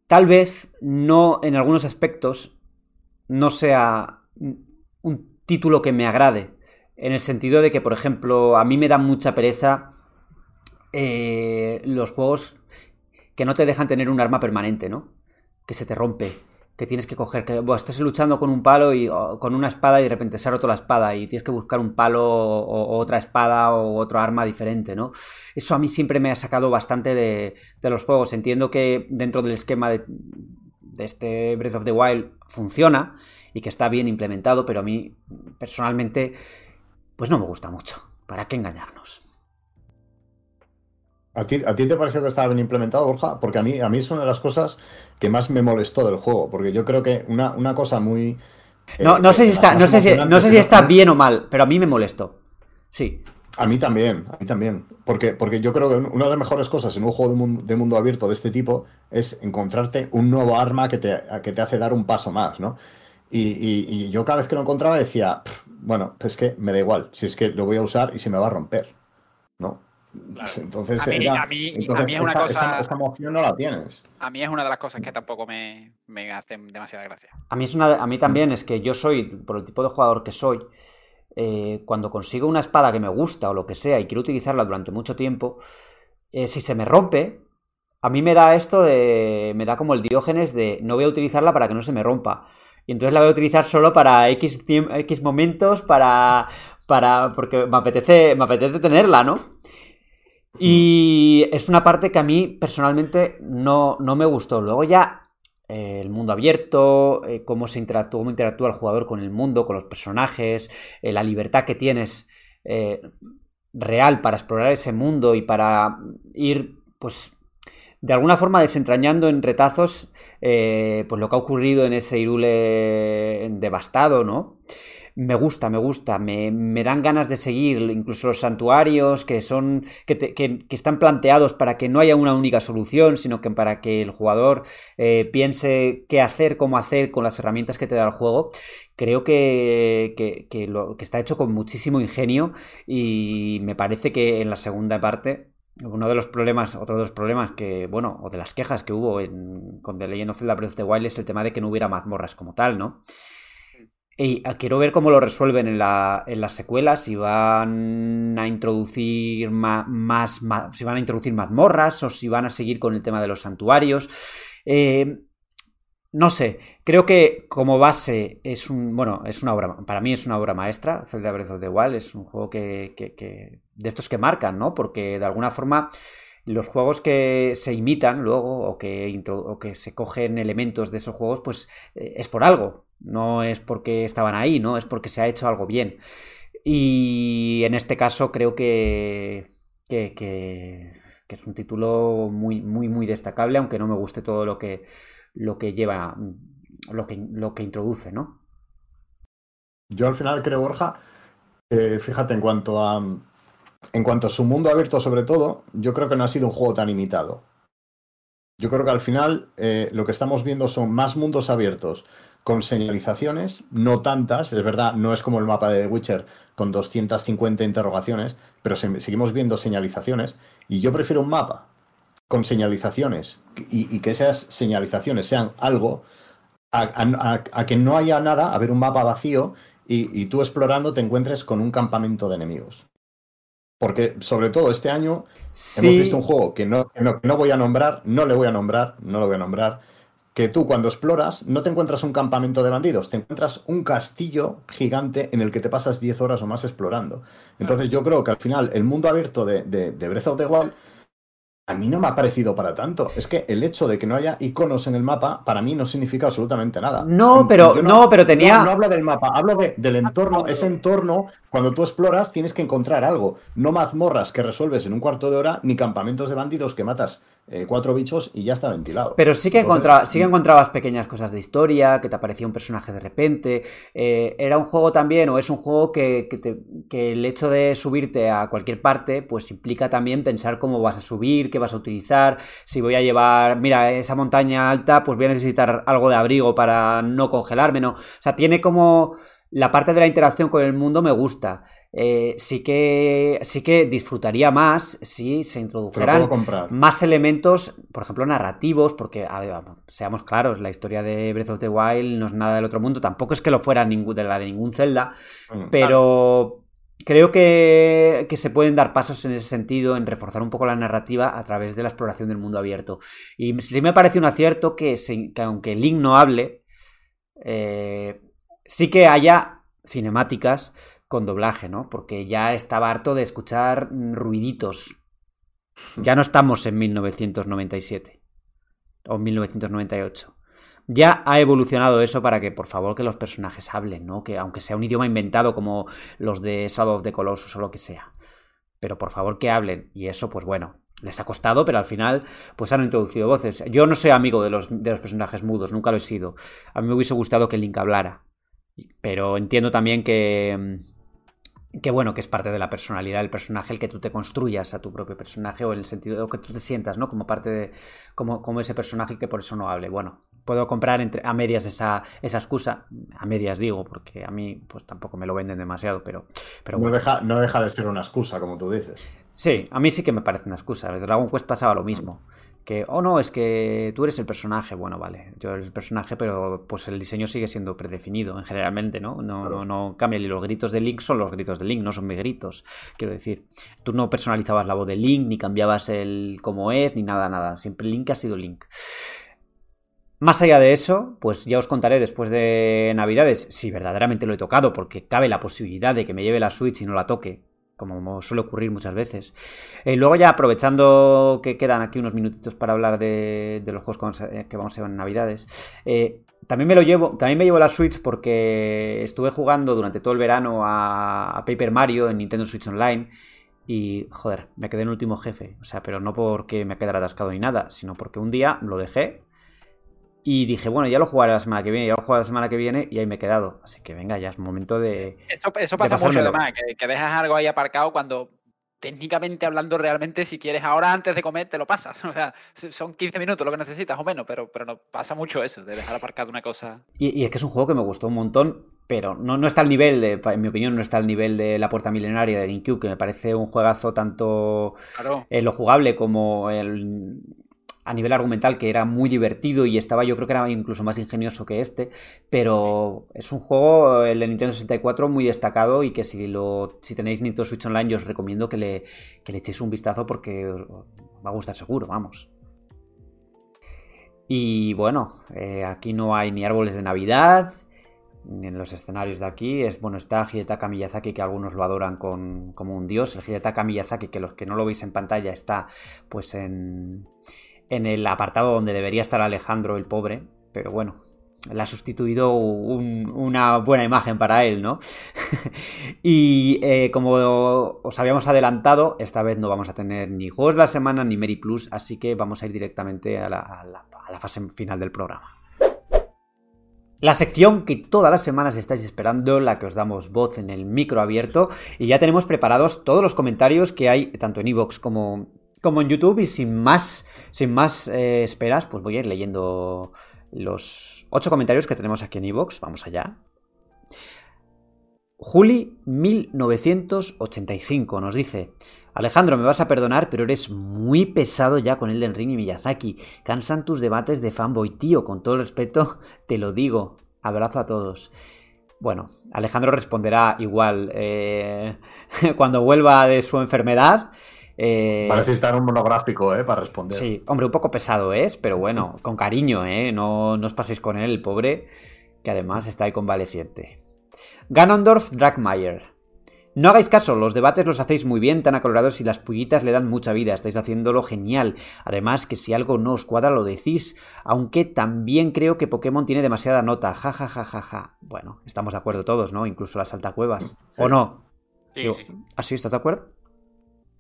Tal vez no en algunos aspectos no sea un título que me agrade. En el sentido de que, por ejemplo, a mí me da mucha pereza eh, los juegos que no te dejan tener un arma permanente, ¿no? Que se te rompe, que tienes que coger, que estás luchando con un palo y con una espada y de repente se ha roto la espada y tienes que buscar un palo o, otra espada o otro arma diferente, ¿no? Eso a mí siempre me ha sacado bastante de, de los juegos. Entiendo que dentro del esquema de, de este Breath of the Wild funciona y que está bien implementado, pero a mí personalmente pues no me gusta mucho. ¿Para qué engañarnos? ¿A ti, te pareció que estaba bien implementado, Borja? Porque a mí, a mí es una de las cosas que más me molestó del juego, porque yo creo que una, una cosa muy... Eh, no, no sé si está, no sé si, no sé si está bien o mal, pero a mí me molestó. Sí. A mí también, a mí también. Porque, porque yo creo que una de las mejores cosas en un juego de mundo, abierto de este tipo es encontrarte un nuevo arma que te, que te hace dar un paso más, ¿no? Y, yo cada vez que lo encontraba decía, bueno, pues que me da igual, si es que lo voy a usar y se me va a romper, ¿no? Entonces, a mí, es una esa, cosa. Esa, emoción no la tienes. A mí es una de las cosas que tampoco me, me hacen demasiada gracia. A mí, es una, a mí también es que yo soy, por el tipo de jugador que soy, eh, cuando consigo una espada que me gusta o lo que sea y quiero utilizarla durante mucho tiempo, eh, si se me rompe, a mí me da esto de. me da como el diógenes de no voy a utilizarla para que no se me rompa. Y entonces la voy a utilizar solo para X, X momentos, para, para. porque me apetece, me apetece tenerla, ¿no? Y es una parte que a mí personalmente no, no me gustó. Luego ya eh, el mundo abierto, eh, cómo se interactúa, cómo interactúa el jugador con el mundo, con los personajes, eh, la libertad que tienes real para explorar ese mundo y para ir, pues, de alguna forma desentrañando en retazos, pues lo que ha ocurrido en ese Irule devastado, ¿no? Me gusta, me gusta, me, dan ganas de seguir, incluso los santuarios que son, que, están planteados para que no haya una única solución, sino que para que el jugador eh, piense qué hacer, cómo hacer con las herramientas que te da el juego. Creo que, que, lo, que está hecho con muchísimo ingenio y me parece que en la segunda parte uno de los problemas, otro de los problemas que, bueno, o de las quejas que hubo en, con The Legend of Zelda Breath of the Wild es el tema de que no hubiera mazmorras como tal, ¿no? Y quiero ver cómo lo resuelven en, la, en las secuelas, si van a introducir más, si van a introducir mazmorras o si van a seguir con el tema de los santuarios. Eh, no sé, creo que como base es un, bueno, es una obra, para mí es una obra maestra, Zelda Breath of the Wild, es un juego que, que de estos que marcan, ¿no? Porque de alguna forma los juegos que se imitan luego o que, o que se cogen elementos de esos juegos, pues eh, es por algo, no es porque estaban ahí, ¿no? Es porque se ha hecho algo bien. Y en este caso creo que, que, es un título muy, muy, muy destacable, aunque no me guste todo lo que, lo que lleva, lo que, lo que introduce, ¿no? Yo al final creo, Borja, fíjate, en cuanto a en cuanto a su mundo abierto sobre todo, yo creo que no ha sido un juego tan imitado. Yo creo que al final eh, lo que estamos viendo son más mundos abiertos con señalizaciones, no tantas, es verdad, no es como el mapa de The Witcher con 250 interrogaciones, pero seguimos viendo señalizaciones y yo prefiero un mapa con señalizaciones y, que esas señalizaciones sean algo a, que no haya nada, a ver un mapa vacío y, tú explorando te encuentres con un campamento de enemigos. Porque sobre todo este año hemos visto un juego que no, no, voy a nombrar, no le voy a nombrar, no lo voy a nombrar, que tú cuando exploras no te encuentras un campamento de bandidos, te encuentras un castillo gigante en el que te pasas 10 horas o más explorando. Entonces yo creo que al final el mundo abierto de, de, Breath of the Wild a mí no me ha parecido para tanto. Es que el hecho de que no haya iconos en el mapa, para mí no significa absolutamente nada. No, pero, no, pero tenía. No, hablo del mapa, hablo del entorno. Ese entorno, cuando tú exploras, tienes que encontrar algo. No mazmorras que resuelves en un cuarto de hora, ni campamentos de bandidos que matas eh, cuatro bichos y ya está ventilado. Pero sí que, sí que mm. encontrabas pequeñas cosas de historia, que te aparecía un personaje de repente. Eh, era un juego también, o es un juego que, que, el hecho de subirte a cualquier parte, pues implica también pensar cómo vas a subir, vas a utilizar, si voy a llevar, mira, esa montaña alta, pues voy a necesitar algo de abrigo para no congelarme, ¿no? O sea, tiene como la parte de la interacción con el mundo me gusta. Eh, sí que sí que disfrutaría más si se introdujeran más elementos, por ejemplo, narrativos, porque seamos claros, la historia de Breath of the Wild no es nada del otro mundo, tampoco es que lo fuera de la de ningún Zelda, mm, pero Creo que, se pueden dar pasos en ese sentido, en reforzar un poco la narrativa a través de la exploración del mundo abierto. Y sí me parece un acierto que, aunque Link no hable, eh, sí que haya cinemáticas con doblaje, ¿no? Porque ya estaba harto de escuchar ruiditos. Ya no estamos en 1997 o 1998 ya ha evolucionado eso para que, por favor, que los personajes hablen, ¿no? Que aunque sea un idioma inventado como los de Shadow of the Colossus o lo que sea. Pero por favor que hablen. Y eso, pues bueno, les ha costado, pero al final, pues han introducido voces. Yo no soy amigo de los, de los personajes mudos, nunca lo he sido. A mí me hubiese gustado que Link hablara. Pero entiendo también que que bueno, que es parte de la personalidad del personaje el que tú te construyas a tu propio personaje o en el sentido de que tú te sientas, ¿no? Como parte de, como, como ese personaje y que por eso no hable. Bueno, puedo comprar entre, a medias esa, esa excusa, a medias digo, porque a mí pues tampoco me lo venden demasiado, pero, pero no, deja, no deja de ser una excusa, como tú dices. Sí, a mí sí que me parece una excusa. El Dragon Quest pasaba lo mismo que, oh no, es que tú eres el personaje. Bueno, vale, yo eres el personaje, pero pues el diseño sigue siendo predefinido, en generalmente, ¿no? No, no, no cambia. Y los gritos de Link son los gritos de Link, no son mis gritos. Quiero decir, tú no personalizabas la voz de Link, ni cambiabas el cómo es, ni nada, nada. Siempre Link ha sido Link. Más allá de eso, pues ya os contaré después de Navidades si verdaderamente lo he tocado, porque cabe la posibilidad de que me lleve la Switch y no la toque como suele ocurrir muchas veces. Eh, luego ya aprovechando que quedan aquí unos minutitos para hablar de, los juegos que vamos a ver en Navidades, eh, también me lo llevo, también me llevo la Switch porque estuve jugando durante todo el verano a, a, Paper Mario en Nintendo Switch Online y joder, me quedé en último jefe, o sea, pero no porque me quedara atascado ni nada, sino porque un día lo dejé y dije, bueno, ya lo jugaré la semana que viene, ya lo jugaré la semana que viene y ahí me he quedado. Así que venga, ya es momento de. Eso, pasa mucho, además, que, dejas algo ahí aparcado cuando técnicamente hablando realmente, si quieres ahora antes de comer, te lo pasas. O sea, son 15 minutos lo que necesitas o menos, pero, pero no pasa mucho eso, de dejar aparcado una cosa. Y, es que es un juego que me gustó un montón, pero no, no está al nivel, de, en mi opinión, no está al nivel de La Puerta Milenaria de GameCube, que me parece un juegazo tanto en lo jugable como el a nivel argumental que era muy divertido y estaba yo creo que era incluso más ingenioso que este, pero es un juego, el de Nintendo 64, muy destacado y que si, lo, si tenéis Nintendo Switch Online yo os recomiendo que le, que le echéis un vistazo porque os va a gustar seguro, vamos. Y bueno, eh, aquí no hay ni árboles de Navidad, en los escenarios de aquí. Es, bueno, está Hidetaka Miyazaki, que algunos lo adoran con, como un dios. El Hidetaka Miyazaki, que los que no lo veis en pantalla, está pues en, en el apartado donde debería estar Alejandro el pobre, pero bueno, le ha sustituido una buena imagen para él, ¿no? y eh, como os habíamos adelantado, esta vez no vamos a tener ni juegos de la semana ni Mary Plus, así que vamos a ir directamente a la, a la fase final del programa. La sección que todas las semanas estáis esperando, la que os damos voz en el micro abierto, y ya tenemos preparados todos los comentarios que hay tanto en iVoox como como en YouTube y sin más, sin más eh, esperas, pues voy a ir leyendo los ocho comentarios que tenemos aquí en iVoox. Vamos allá. Juli1985 nos dice: Alejandro, me vas a perdonar, pero eres muy pesado ya con Elden Ring y Miyazaki. Cansan tus debates de fanboy, tío. Con todo el respeto, te lo digo. Abrazo a todos. Bueno, Alejandro responderá igual eh, cuando vuelva de su enfermedad. Eh, Parece estar un monográfico, ¿eh? Para responder. Sí, hombre, un poco pesado es, pero bueno, con cariño, ¿eh? No, os paséis con él, el pobre, que además está ahí convaleciente. Ganondorf Dragmeyer. No hagáis caso, los debates los hacéis muy bien, tan acolorados y las pullitas le dan mucha vida, estáis haciéndolo genial. Además, que si algo no os cuadra lo decís, aunque también creo que Pokémon tiene demasiada nota, ja ja ja ja ja. Bueno, estamos de acuerdo todos, ¿no? Incluso las saltacuevas. ¿O no? Sí, Digo, sí, sí. ¿Así estás de acuerdo?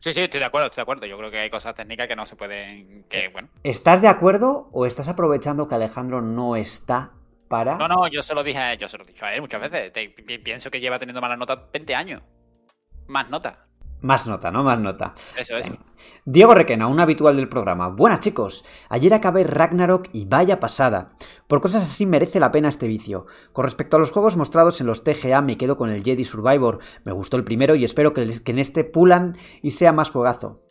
Sí, sí, estoy de acuerdo, estoy de acuerdo. Yo creo que hay cosas técnicas que no se pueden. que, bueno. ¿Estás de acuerdo o estás aprovechando que Alejandro no está para... No, no, yo se lo dije, a- yo se lo he dicho a él muchas veces. Te- pienso que lleva teniendo malas notas 20 años. Más notas. Más nota, ¿no? Más nota. Eso es. Diego Requena, un habitual del programa. Buenas chicos, ayer acabé Ragnarok y vaya pasada. Por cosas así merece la pena este vicio. Con respecto a los juegos mostrados en los TGA me quedo con el Jedi Survivor. Me gustó el primero y espero que, que en este pulan y sea más juegazo.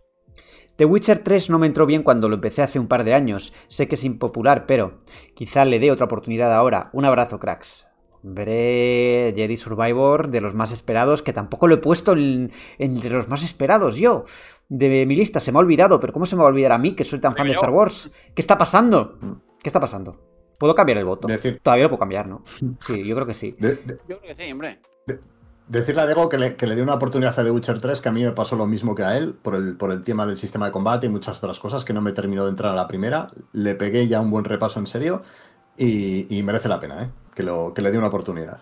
The Witcher 3 no me entró bien cuando lo empecé hace un par de años. Sé que es impopular, pero quizá le dé otra oportunidad ahora. Un abrazo, cracks. Veré Jedi Survivor de los más esperados, que tampoco lo he puesto en- entre los más esperados yo. De mi lista se me ha olvidado, pero ¿cómo se me va a olvidar a mí que soy tan fan de. Star Wars? ¿Qué está pasando? ¿Qué está pasando? ¿Puedo cambiar el voto? Decir- Todavía lo puedo cambiar, ¿no? Sí, yo creo que sí. De- de- Yo creo que sí, hombre. decirle a Diego que le, que le dé una oportunidad a The Witcher 3, que a mí me pasó lo mismo que a él, por el, por el tema del sistema de combate y muchas otras cosas, que no me terminó de entrar a la primera. Le pegué ya un buen repaso en serio y, y merece la pena, ¿eh? Que, lo, que le dé una oportunidad.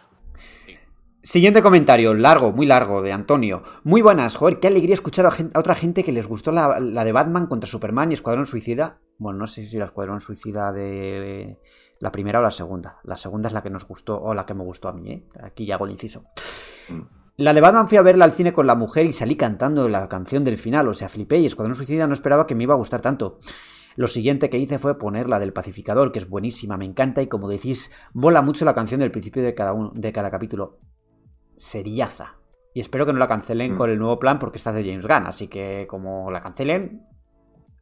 Siguiente comentario, largo, muy largo, de Antonio. Muy buenas, joder, qué alegría escuchar a, otra gente que les gustó la, la de Batman contra Superman y Escuadrón Suicida. Bueno, no sé si la Escuadrón Suicida de la primera o la segunda. La segunda es la que nos gustó, o la que me gustó a mí, ¿eh? Aquí ya hago el inciso. La de Batman fui a verla al cine con la mujer y salí cantando la canción del final, o sea, flipé y Escuadrón Suicida no esperaba que me iba a gustar tanto. Lo siguiente que hice fue poner la del pacificador, que es buenísima, me encanta y como decís, mola mucho la canción del principio de cada, uno, de cada capítulo. Seriaza. Y espero que no la cancelen Mm. con el nuevo plan porque está de James Gunn, así que como la cancelen,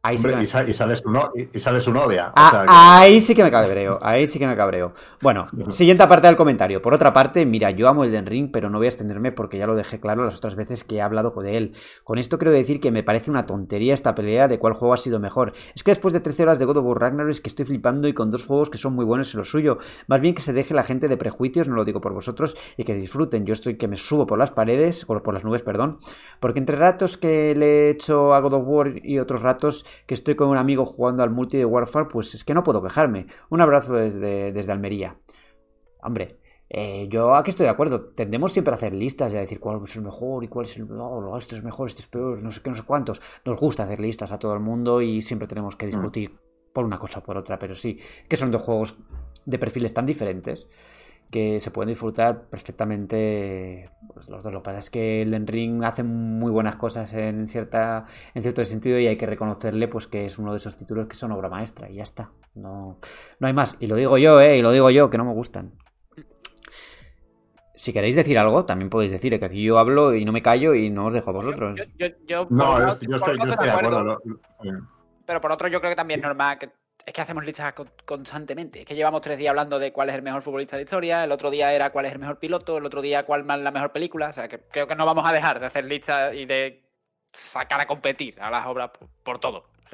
ahí Hombre, y, sa- y sale su no- y- y sale su novia. o Ah, sea que- Ahí sí que me cabreo, ahí sí que me cabreo. Bueno, siguiente parte del comentario. Por otra parte, mira, yo amo el Ring, pero no voy a extenderme porque ya lo dejé claro las otras veces que he hablado de él. Con esto quiero decir que me parece una tontería esta pelea de cuál juego ha sido mejor. Es que después de 13 horas de God of War Ragnarok es que estoy flipando y con dos juegos que son muy buenos en lo suyo. Más bien que se deje la gente de prejuicios, no lo digo por vosotros, y que disfruten. Yo estoy que me subo por las paredes, o por las nubes, perdón, porque entre ratos que le he hecho a God of War y otros ratos que estoy con un amigo jugando al multi de Warfare, pues es que no puedo quejarme. Un abrazo desde, desde Almería. Hombre, eh, yo aquí estoy de acuerdo. Tendemos siempre a hacer listas y a decir cuál es el mejor y cuál es el. No, este es mejor, este es peor, no sé qué, no sé cuántos. Nos gusta hacer listas a todo el mundo y siempre tenemos que discutir por una cosa o por otra, pero sí, que son dos juegos de perfiles tan diferentes que se pueden disfrutar perfectamente pues, los dos. Lo que pasa es que el Ring hace muy buenas cosas en cierta en cierto sentido y hay que reconocerle pues que es uno de esos títulos que son obra maestra y ya está. No, no hay más. Y lo digo yo, eh, y lo digo yo, que no me gustan. Si queréis decir algo, también podéis decir eh, que aquí yo hablo y no me callo y no os dejo a vosotros. Yo, yo, yo- No, por yo estoy, yo lado- estoy- por yo un lado estoy de acuerdo. lo- Pero por otro, yo creo que también es normal que. Es que hacemos listas con- constantemente. Es que llevamos tres días hablando de cuál es el mejor futbolista de historia. El otro día era cuál es el mejor piloto. El otro día cuál es la mejor película. O sea, que creo que no vamos a dejar de hacer listas y de sacar a competir a las obras por, todo. O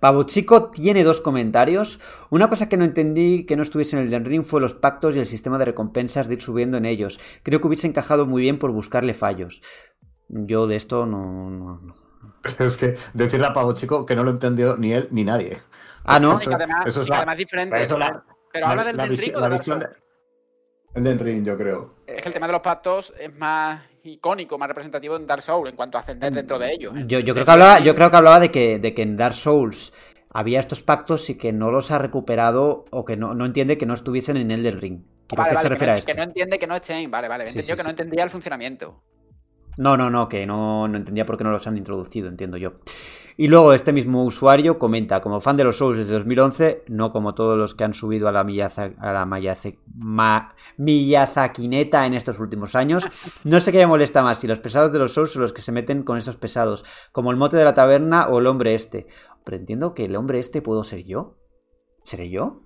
Pavo Chico tiene dos comentarios. Una cosa que no entendí que no estuviese en el Den Ring fue los pactos y el sistema de recompensas de ir subiendo en ellos. Creo que hubiese encajado muy bien por buscarle fallos. Yo de esto no. Es que decirle a Pavo Chico que no lo entendió ni él ni nadie. Ah, ¿no? y que además, eso es y que la- además es diferente. eso la- pero la- habla del la Den visi- Ring o la visión de- El Den Ring, yo creo. Es que el tema de los pactos es más icónico, más representativo en Dark Souls en cuanto a ascender dentro de ellos. ¿eh? Yo, yo creo que hablaba, yo creo que hablaba de que, de que en Dark Souls había estos pactos y que no los ha recuperado o que no, no entiende que no estuviesen en Elden Ring. Creo Vale, que vale, se que refiere no, a esto. que no entiende que no estén. Vale, vale. Sí, Entendió sí, que no entendía el funcionamiento. No, no, no, que no, no entendía por qué no los han introducido, entiendo yo. Y luego este mismo usuario comenta, como fan de los Souls desde 2011, no como todos los que han subido a la, Miyaza, a la Ma- en estos últimos años, no sé qué me molesta más, si los pesados de los Souls son los que se meten con esos pesados, como el mote de la taberna o el hombre este. Pero entiendo que el hombre este puedo ser yo. ¿Seré yo?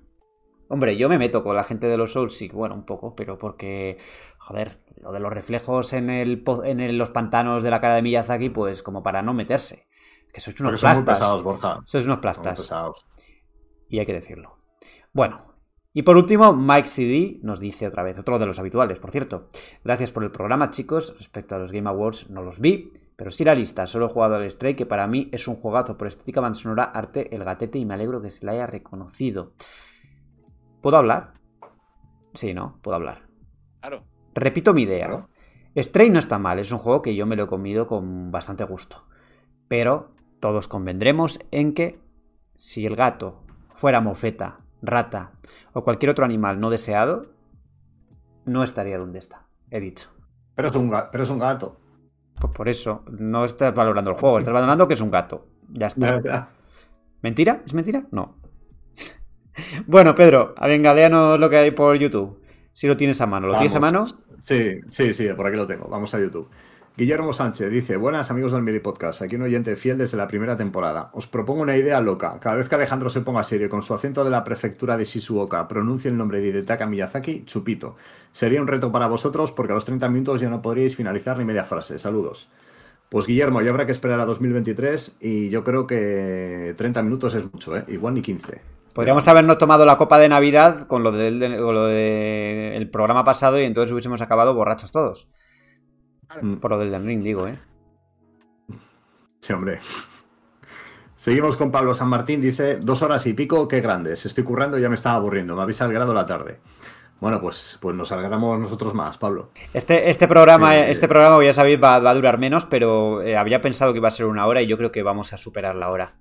Hombre, yo me meto con la gente de los Souls, sí, bueno, un poco, pero porque, joder, lo de los reflejos en, el, en el- los pantanos de la cara de Miyazaki, pues como para no meterse. Que sois unos son muy plastas. pesados, Borja. Sois unos Son muy plastas. pesados. Y hay que decirlo. Bueno, Y por último, Mike CD nos dice otra vez, otro de los habituales, por cierto. Gracias por el programa, chicos. Respecto a los Game Awards, no los vi, pero sí la lista. Solo he jugado al Stray, que para mí es un juegazo por estética, banda sonora, arte, el gatete, y me alegro que se la haya reconocido. ¿Puedo hablar? Sí, ¿no? Puedo hablar. Claro. Repito mi idea. Claro. Stray no está mal, es un juego que yo me lo he comido con bastante gusto. Pero todos convendremos en que si el gato fuera mofeta, rata o cualquier otro animal no deseado, no estaría donde está. He dicho. Pero es un, ga- pero es un gato. Pues por eso, no estás valorando el juego, estás valorando que es un gato. Ya está. ¿Mentira? ¿Es mentira? No. Bueno, Pedro, a venga, léanos lo que hay por YouTube. Si lo tienes a mano. ¿Lo tienes a mano? Sí, sí, sí, por aquí lo tengo. Vamos a YouTube. Guillermo Sánchez dice, buenas amigos del Miri Podcast, aquí un oyente fiel desde la primera temporada. Os propongo una idea loca. Cada vez que Alejandro se ponga serio con su acento de la prefectura de Shizuoka pronuncie el nombre de Hidetaka Miyazaki, chupito. Sería un reto para vosotros porque a los 30 minutos ya no podríais finalizar ni media frase. Saludos. Pues Guillermo, ya habrá que esperar a 2023 y yo creo que 30 minutos es mucho, ¿eh? Igual ni 15. Podríamos habernos tomado la copa de Navidad con lo del lo de el programa pasado y entonces hubiésemos acabado borrachos todos. Mm. Por lo del Den Ring, digo, ¿eh? Sí, hombre. Seguimos con Pablo San Martín. Dice, dos horas y pico, qué grandes. Estoy currando y ya me estaba aburriendo. Me habéis alegrado la tarde. Bueno, pues, pues nos alegramos nosotros más, Pablo. Este, este programa, Eh, este programa, ya sabéis, va, va a durar menos, pero eh, había pensado que iba a ser una hora y yo creo que vamos a superar la hora.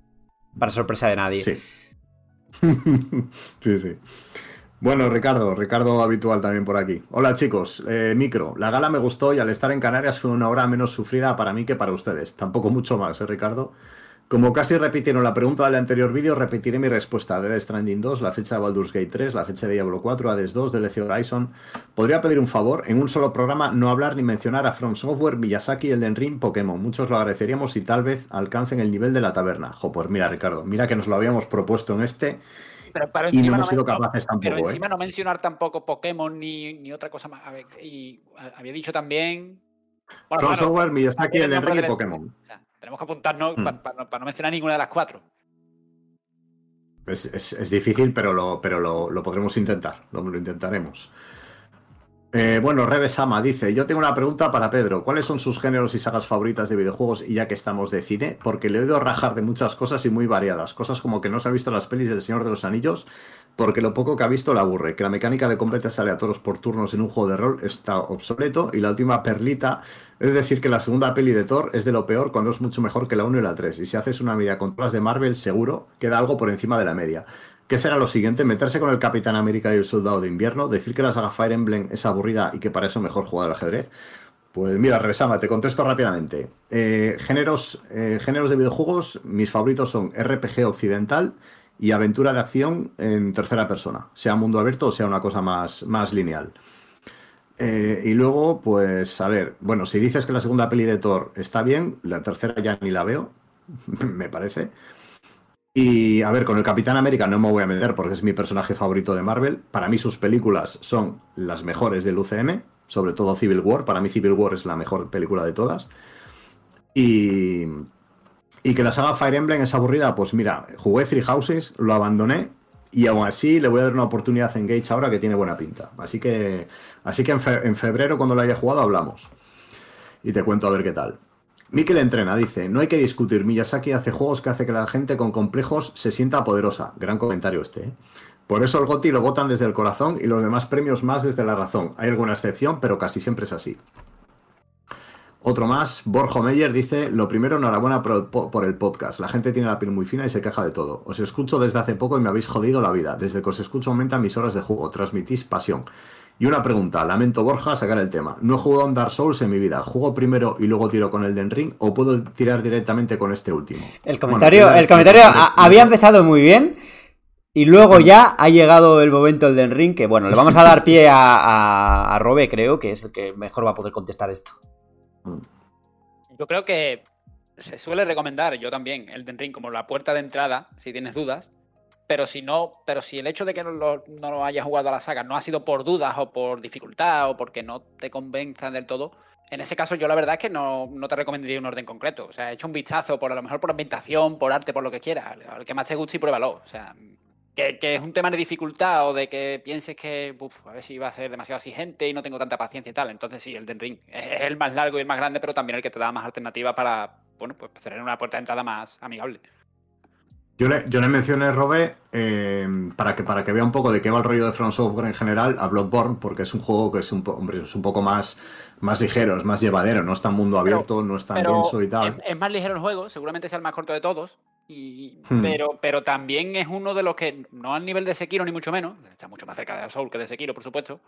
Para sorpresa de nadie. Sí. sí, sí. Bueno, Ricardo, Ricardo habitual también por aquí. Hola chicos, Eh, micro. La gala me gustó y al estar en Canarias fue una hora menos sufrida para mí que para ustedes. Tampoco mucho más, ¿eh, Ricardo? Como casi repitieron la pregunta del anterior vídeo, repetiré mi respuesta. Dead Stranding 2, la fecha de Baldur's Gate 3, la fecha de Diablo 4, Hades 2, DLC Horizon. ¿Podría pedir un favor? En un solo programa no hablar ni mencionar a From Software, Miyazaki, Elden Ring, Pokémon. Muchos lo agradeceríamos si tal vez alcancen el nivel de la taberna. Jo, pues mira, Ricardo, mira que nos lo habíamos propuesto en este Pero, pero y no hemos sido capaces Pero tampoco, ¿eh? encima no mencionar tampoco Pokémon ni, ni otra cosa más. A ver, y a- había dicho también. Bueno, From claro, Software, Miyazaki, Elden Ring y Pokémon. o sea, tenemos que apuntarnos Hmm. para no mencionar ninguna de las cuatro. Es, es- es difícil, pero lo, pero lo, lo podremos intentar. Lo, lo intentaremos. Eh, bueno, Rebe Sama dice: Yo tengo una pregunta para Pedro. ¿Cuáles son sus géneros y sagas favoritas de videojuegos? Y ya que estamos de cine, porque le he oído rajar de muchas cosas y muy variadas. Cosas como que no se ha visto las pelis del Señor de los Anillos, porque lo poco que ha visto le aburre. Que la mecánica de combates aleatorios por turnos en un juego de rol está obsoleto. Y la última perlita es decir que la segunda peli de Thor es de lo peor cuando es mucho mejor que la 1 y la 3. Y si haces una media con todas de Marvel, seguro queda algo por encima de la media. ¿Qué será lo siguiente? ¿Meterse con el Capitán América y el Soldado de Invierno? ¿Decir que la saga Fire Emblem es aburrida y que para eso mejor jugar al ajedrez? Pues mira, Revesama, te contesto rápidamente. Eh, géneros, eh, géneros de videojuegos, mis favoritos son RPG occidental y aventura de acción en tercera persona, sea mundo abierto o sea una cosa más, más lineal. Eh, y luego, pues, a ver, bueno, si dices que la segunda peli de Thor está bien, la tercera ya ni la veo, me parece. Y a ver, con el Capitán América no me voy a meter porque es mi personaje favorito de Marvel. Para mí sus películas son las mejores del UCM, sobre todo Civil War. Para mí Civil War es la mejor película de todas. Y, y que la saga Fire Emblem es aburrida, pues mira, jugué Three Houses, lo abandoné y aún así le voy a dar una oportunidad a Engage ahora que tiene buena pinta. Así que, así que en, en febrero, cuando lo haya jugado, hablamos. Y te cuento a ver qué tal. Mikel entrena, dice, no hay que discutir, Miyazaki hace juegos que hace que la gente con complejos se sienta poderosa. Gran comentario este, ¿eh? Por eso el GOTI lo votan desde el corazón y los demás premios más desde la razón. Hay alguna excepción, pero casi siempre es así. Otro más, Borjo Meyer dice, lo primero, enhorabuena por el, po- por el podcast. La gente tiene la piel muy fina y se queja de todo. Os escucho desde hace poco y me habéis jodido la vida. Desde que os escucho aumentan mis horas de juego. Transmitís pasión. Y una pregunta, lamento Borja sacar el tema. No he jugado en Dark Souls en mi vida. ¿Juego primero y luego tiro con el Den Ring o puedo tirar directamente con este último? El comentario, Bueno, el comentario a- había empezado muy bien y luego ya ha llegado el momento del Den Ring que, bueno, le vamos a dar pie a, a, a Robe, creo, que es el que mejor va a poder contestar esto. Yo creo que se suele recomendar, yo también, el Den Ring como la puerta de entrada, si tienes dudas. Pero si no, pero si el hecho de que no lo, no hayas jugado a la saga no ha sido por dudas o por dificultad o porque no te convenzan del todo, en ese caso yo la verdad es que no, no te recomendaría un orden concreto. O sea, echa un vistazo por a lo mejor por ambientación, por arte, por lo que quieras. Al que más te guste y pruébalo. O sea, que, que es un tema de dificultad o de que pienses que a ver si va a ser demasiado exigente y no tengo tanta paciencia y tal. Entonces sí, el Den Ring es el más largo y el más grande, pero también el que te da más alternativas para, bueno, pues tener una puerta de entrada más amigable. Yo le, yo le mencioné, Robe, eh, para, que, para que vea un poco de qué va el rollo de From Software en general, a Bloodborne, porque es un juego que es un, hombre, es un poco más, más ligero, es más llevadero, no es tan mundo abierto, no es tan denso y tal. Es, es más ligero el juego, seguramente sea el más corto de todos. Y, Hmm. pero, pero también es uno de los que, no al nivel de Sekiro ni mucho menos, está mucho más cerca de Dark Soul que de Sekiro, por supuesto.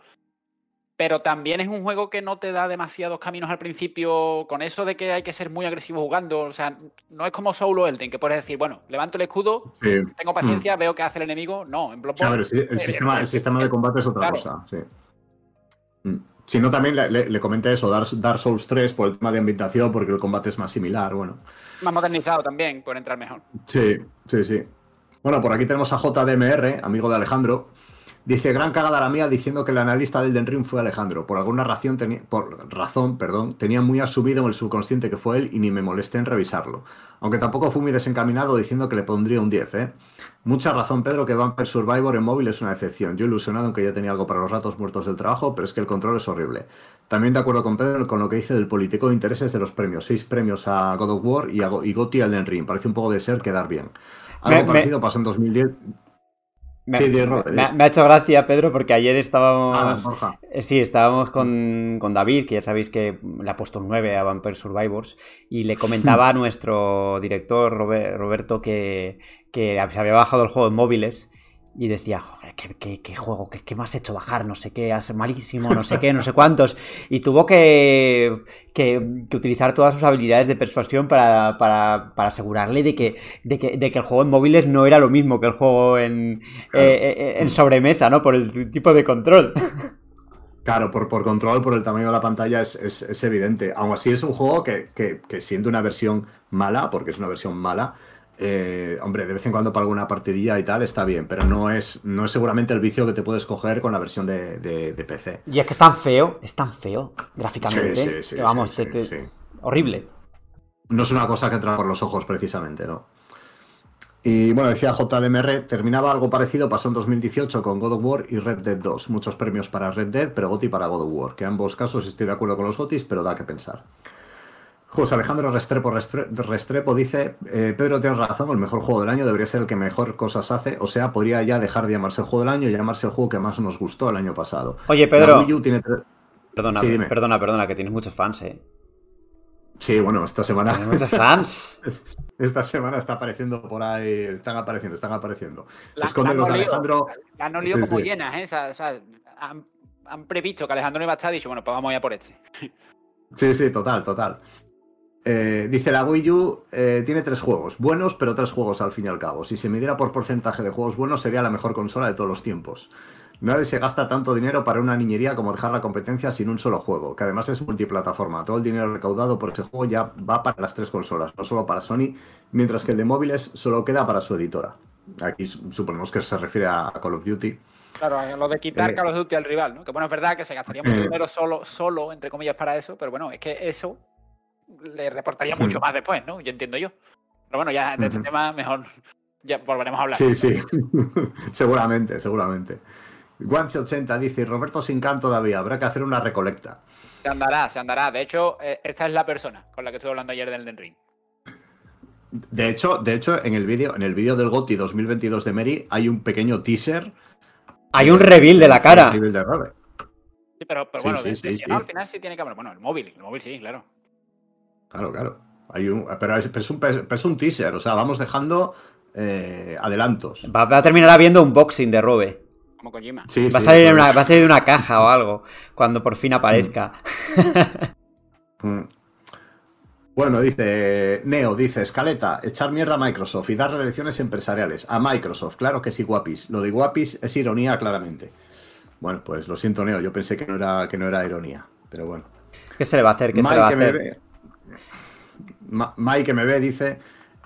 Pero también es un juego que no te da demasiados caminos al principio con eso de que hay que ser muy agresivo jugando. O sea, no es como Soul o Elden, que puedes decir, bueno, levanto el escudo, Sí. tengo paciencia, veo qué hace el enemigo. No, en O sea, el, eh, sistema, el eh, sistema de combate es otra claro. cosa, sí. Mm. Si no, también le, le- le comenté eso, Dark, Dark Souls 3 por el tema de ambientación, porque el combate es más similar, bueno. Más modernizado también, por entrar mejor. Sí, sí, sí. Bueno, por aquí tenemos a JDMR, amigo de Alejandro. Dice, gran cagada la mía diciendo que el analista del Den Ring fue Alejandro. Por alguna razón, tenía, por razón perdón, tenía muy asumido en el subconsciente que fue él y ni me molesté en revisarlo. Aunque tampoco fui muy desencaminado diciendo que le pondría un 10, ¿eh? Mucha razón, Pedro, que Vampire Survivor en móvil es una excepción. Yo ilusionado aunque ya tenía algo para los ratos muertos del trabajo, pero es que el control es horrible. También de acuerdo con Pedro con lo que dice del político de intereses de los premios. Seis premios a God of War y, a Go- y Gotti al Den Ring. Parece un poco de ser quedar bien. Algo Me- me- parecido pasó en 2010. Me, Sí, di. me ha- me ha hecho gracia, Pedro, porque ayer estábamos. Ah. Eh, Sí, estábamos con, con David, que ya sabéis que le ha puesto un 9 a Vampire Survivors, y le comentaba a nuestro director Robe- Roberto que, que se había bajado el juego en móviles y decía, joder, ¿qué, qué- qué juego? ¿Qué, qué me has hecho bajar? No sé qué, hace malísimo, no sé qué, no sé cuántos. Y tuvo que, que- que utilizar todas sus habilidades de persuasión para, para- para asegurarle de que, de, que, de que el juego en móviles no era lo mismo que el juego en, Claro. eh, eh, en sobremesa, ¿no? Por el tipo de control. Claro, por, por control, por el tamaño de la pantalla es, es- es evidente. Aún así es un juego que, que, que siendo una versión mala, porque es una versión mala, eh, hombre, de vez en cuando para alguna partidilla y tal está bien, pero no es, no es seguramente el vicio que te puedes coger con la versión de, de- de PC. Y es que es tan feo, es tan feo gráficamente. Sí, sí, sí, que vamos, te- horrible. No es una cosa que entra por los ojos precisamente, ¿no? Y bueno, decía JDMR, terminaba algo parecido, pasó en 2018 con God of War y Red Dead 2. Muchos premios para Red Dead, pero GOTY para God of War, que en ambos casos estoy de acuerdo con los GOTYs, pero da que pensar. José Alejandro Restrepo, Restre- Restrepo dice, eh, Pedro tiene razón, el mejor juego del año debería ser el que mejor cosas hace, o sea, podría ya dejar de llamarse el juego del año y llamarse el juego que más nos gustó el año pasado. Oye, La Pedro. Wii U tiene tre- Perdona, Sí, dime. perdona, perdona, que tienes muchos fans, eh. Sí, bueno, esta semana... Tienes muchos fans. Esta semana está apareciendo por ahí, están apareciendo, están apareciendo. Se esconden la los de han olido. Alejandro. La han olido Sí, como sí. llenas, ¿eh? O sea, o sea, han, han previsto que Alejandro no iba a estar y dicho, bueno, pues vamos a ir a por este. Sí, sí, total, total. Eh, dice la Wii U eh, tiene tres juegos, buenos, pero tres juegos al fin y al cabo. Si se midiera por porcentaje de juegos buenos, sería la mejor consola de todos los tiempos. Nadie se gasta tanto dinero para una niñería como dejar la competencia sin un solo juego, que además es multiplataforma. Todo el dinero recaudado por ese juego ya va para las tres consolas, no solo para Sony, mientras que el de móviles solo queda para su editora. Aquí su- suponemos que se refiere a Call of Duty. Claro, lo de quitar Eh. Call of Duty al rival, ¿no? Que bueno, es verdad que se gastaría mucho dinero solo, solo, entre comillas, para eso, pero bueno, es que eso le reportaría mucho más después, ¿no? Yo entiendo yo. Pero bueno, ya de este tema mejor ya volveremos a hablar. Sí, sí, seguramente, seguramente. Guanche80 dice, Roberto Sincan todavía, habrá que hacer una recolecta. Se andará, se andará. De hecho, eh, esta es la persona con la que estuve hablando ayer del Ring. De hecho, de hecho, en el vídeo, en el vídeo del GOTY 2022 de Mary hay un pequeño teaser. Hay un reveal de la cara. del nivel de Robert. Sí, pero, pero Sí, bueno, sí, sí, de- sí. no, al final sí tiene cámara. Bueno, el móvil, el móvil sí, claro. Claro, claro. Hay un, pero, es, pero es un, pero es un teaser, o sea, vamos dejando eh, adelantos. Va, va a terminar habiendo un boxing de Robe. Como Kojima. Sí, Va, a sí, salir en pues- una, va a salir de una caja o algo. Cuando por fin aparezca. Mm. Bueno, dice Neo, dice Escaleta, echar mierda a Microsoft y darle lecciones empresariales. A Microsoft, claro que sí, guapis. Lo de guapis es ironía, claramente. Bueno, pues lo siento, Neo, yo pensé que no era, que no era ironía, pero bueno. ¿Qué se le va a hacer? ¿Qué se le va a hacer? Mike que me ve dice,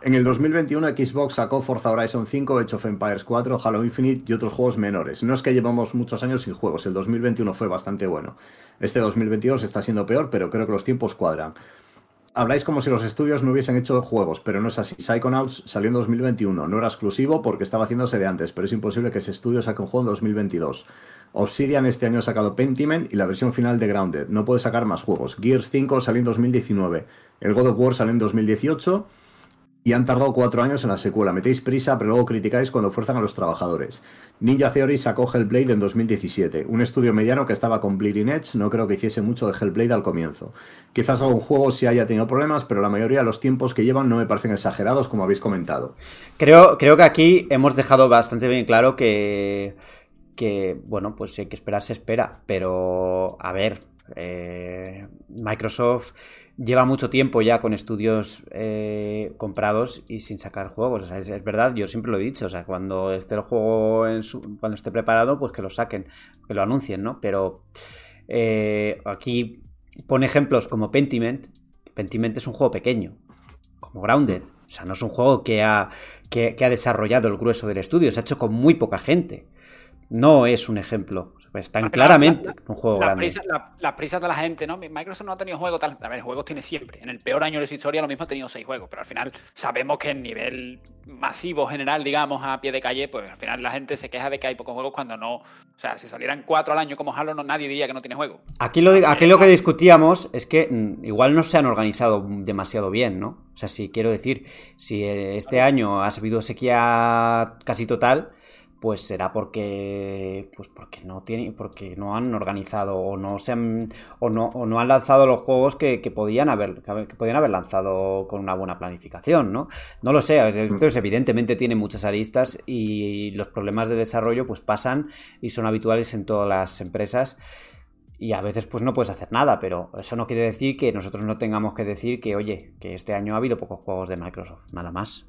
en el 2021 Xbox sacó Forza Horizon 5, Age of Empires 4, Halo Infinite y otros juegos menores. No es que llevamos muchos años sin juegos, el 2021 fue bastante bueno. Este 2022 está siendo peor, pero creo que los tiempos cuadran. Habláis como si los estudios no hubiesen hecho juegos, pero no es así. Psychonauts salió en 2021, no era exclusivo porque estaba haciéndose de antes, pero es imposible que ese estudio saque un juego en 2022. Obsidian este año ha sacado Pentiment y la versión final de Grounded. No puede sacar más juegos. Gears 5 salió en 2019. El God of War salió en 2018 y han tardado cuatro años en la secuela. Metéis prisa, pero luego criticáis cuando fuerzan a los trabajadores. Ninja Theory sacó Hellblade en 2017, un estudio mediano que estaba con Bleeding Edge, no creo que hiciese mucho de Hellblade al comienzo. Quizás algún juego sí haya tenido problemas, pero la mayoría de los tiempos que llevan no me parecen exagerados, como habéis comentado. Creo, creo que aquí hemos dejado bastante bien claro que, que, bueno, pues si hay que esperar, se espera, pero a ver, eh, Microsoft lleva mucho tiempo ya con estudios eh, comprados y sin sacar juegos. es, verdad, yo siempre lo he dicho. O sea, cuando esté el juego en su, cuando esté preparado, pues que lo saquen, que lo anuncien, ¿no? Pero eh, aquí pone ejemplos como Pentiment. Pentiment es un juego pequeño, como Grounded. O sea, no es un juego que ha, que ha desarrollado el grueso del estudio, se ha hecho con muy poca gente. No es un ejemplo. Pues están claramente un juego grande. las prisas de la gente, ¿no? Microsoft no ha tenido juegos tal. A ver, juegos tiene siempre. En el peor año de su historia lo mismo ha tenido seis juegos, pero al final sabemos que en nivel masivo general, digamos, a pie de calle, pues al final la gente se queja de que hay pocos juegos cuando no. O sea, si salieran cuatro al año como Halo, no, nadie diría que no tiene juego. Aquí lo, aquí lo que discutíamos es que mm, igual no se han organizado demasiado bien, ¿no? O sea, si quiero decir, si este año ha subido sequía casi total pues será porque pues porque no tiene porque no han organizado o no se han o no, o no han lanzado los juegos que, podían haber que podían haber lanzado con una buena planificación no no lo sé entonces evidentemente tiene muchas aristas y los problemas de desarrollo pues pasan y son habituales en todas las empresas y a veces pues no puedes hacer nada, pero eso no quiere decir que nosotros no tengamos que decir que, oye, que este año ha habido pocos juegos de Microsoft, nada más.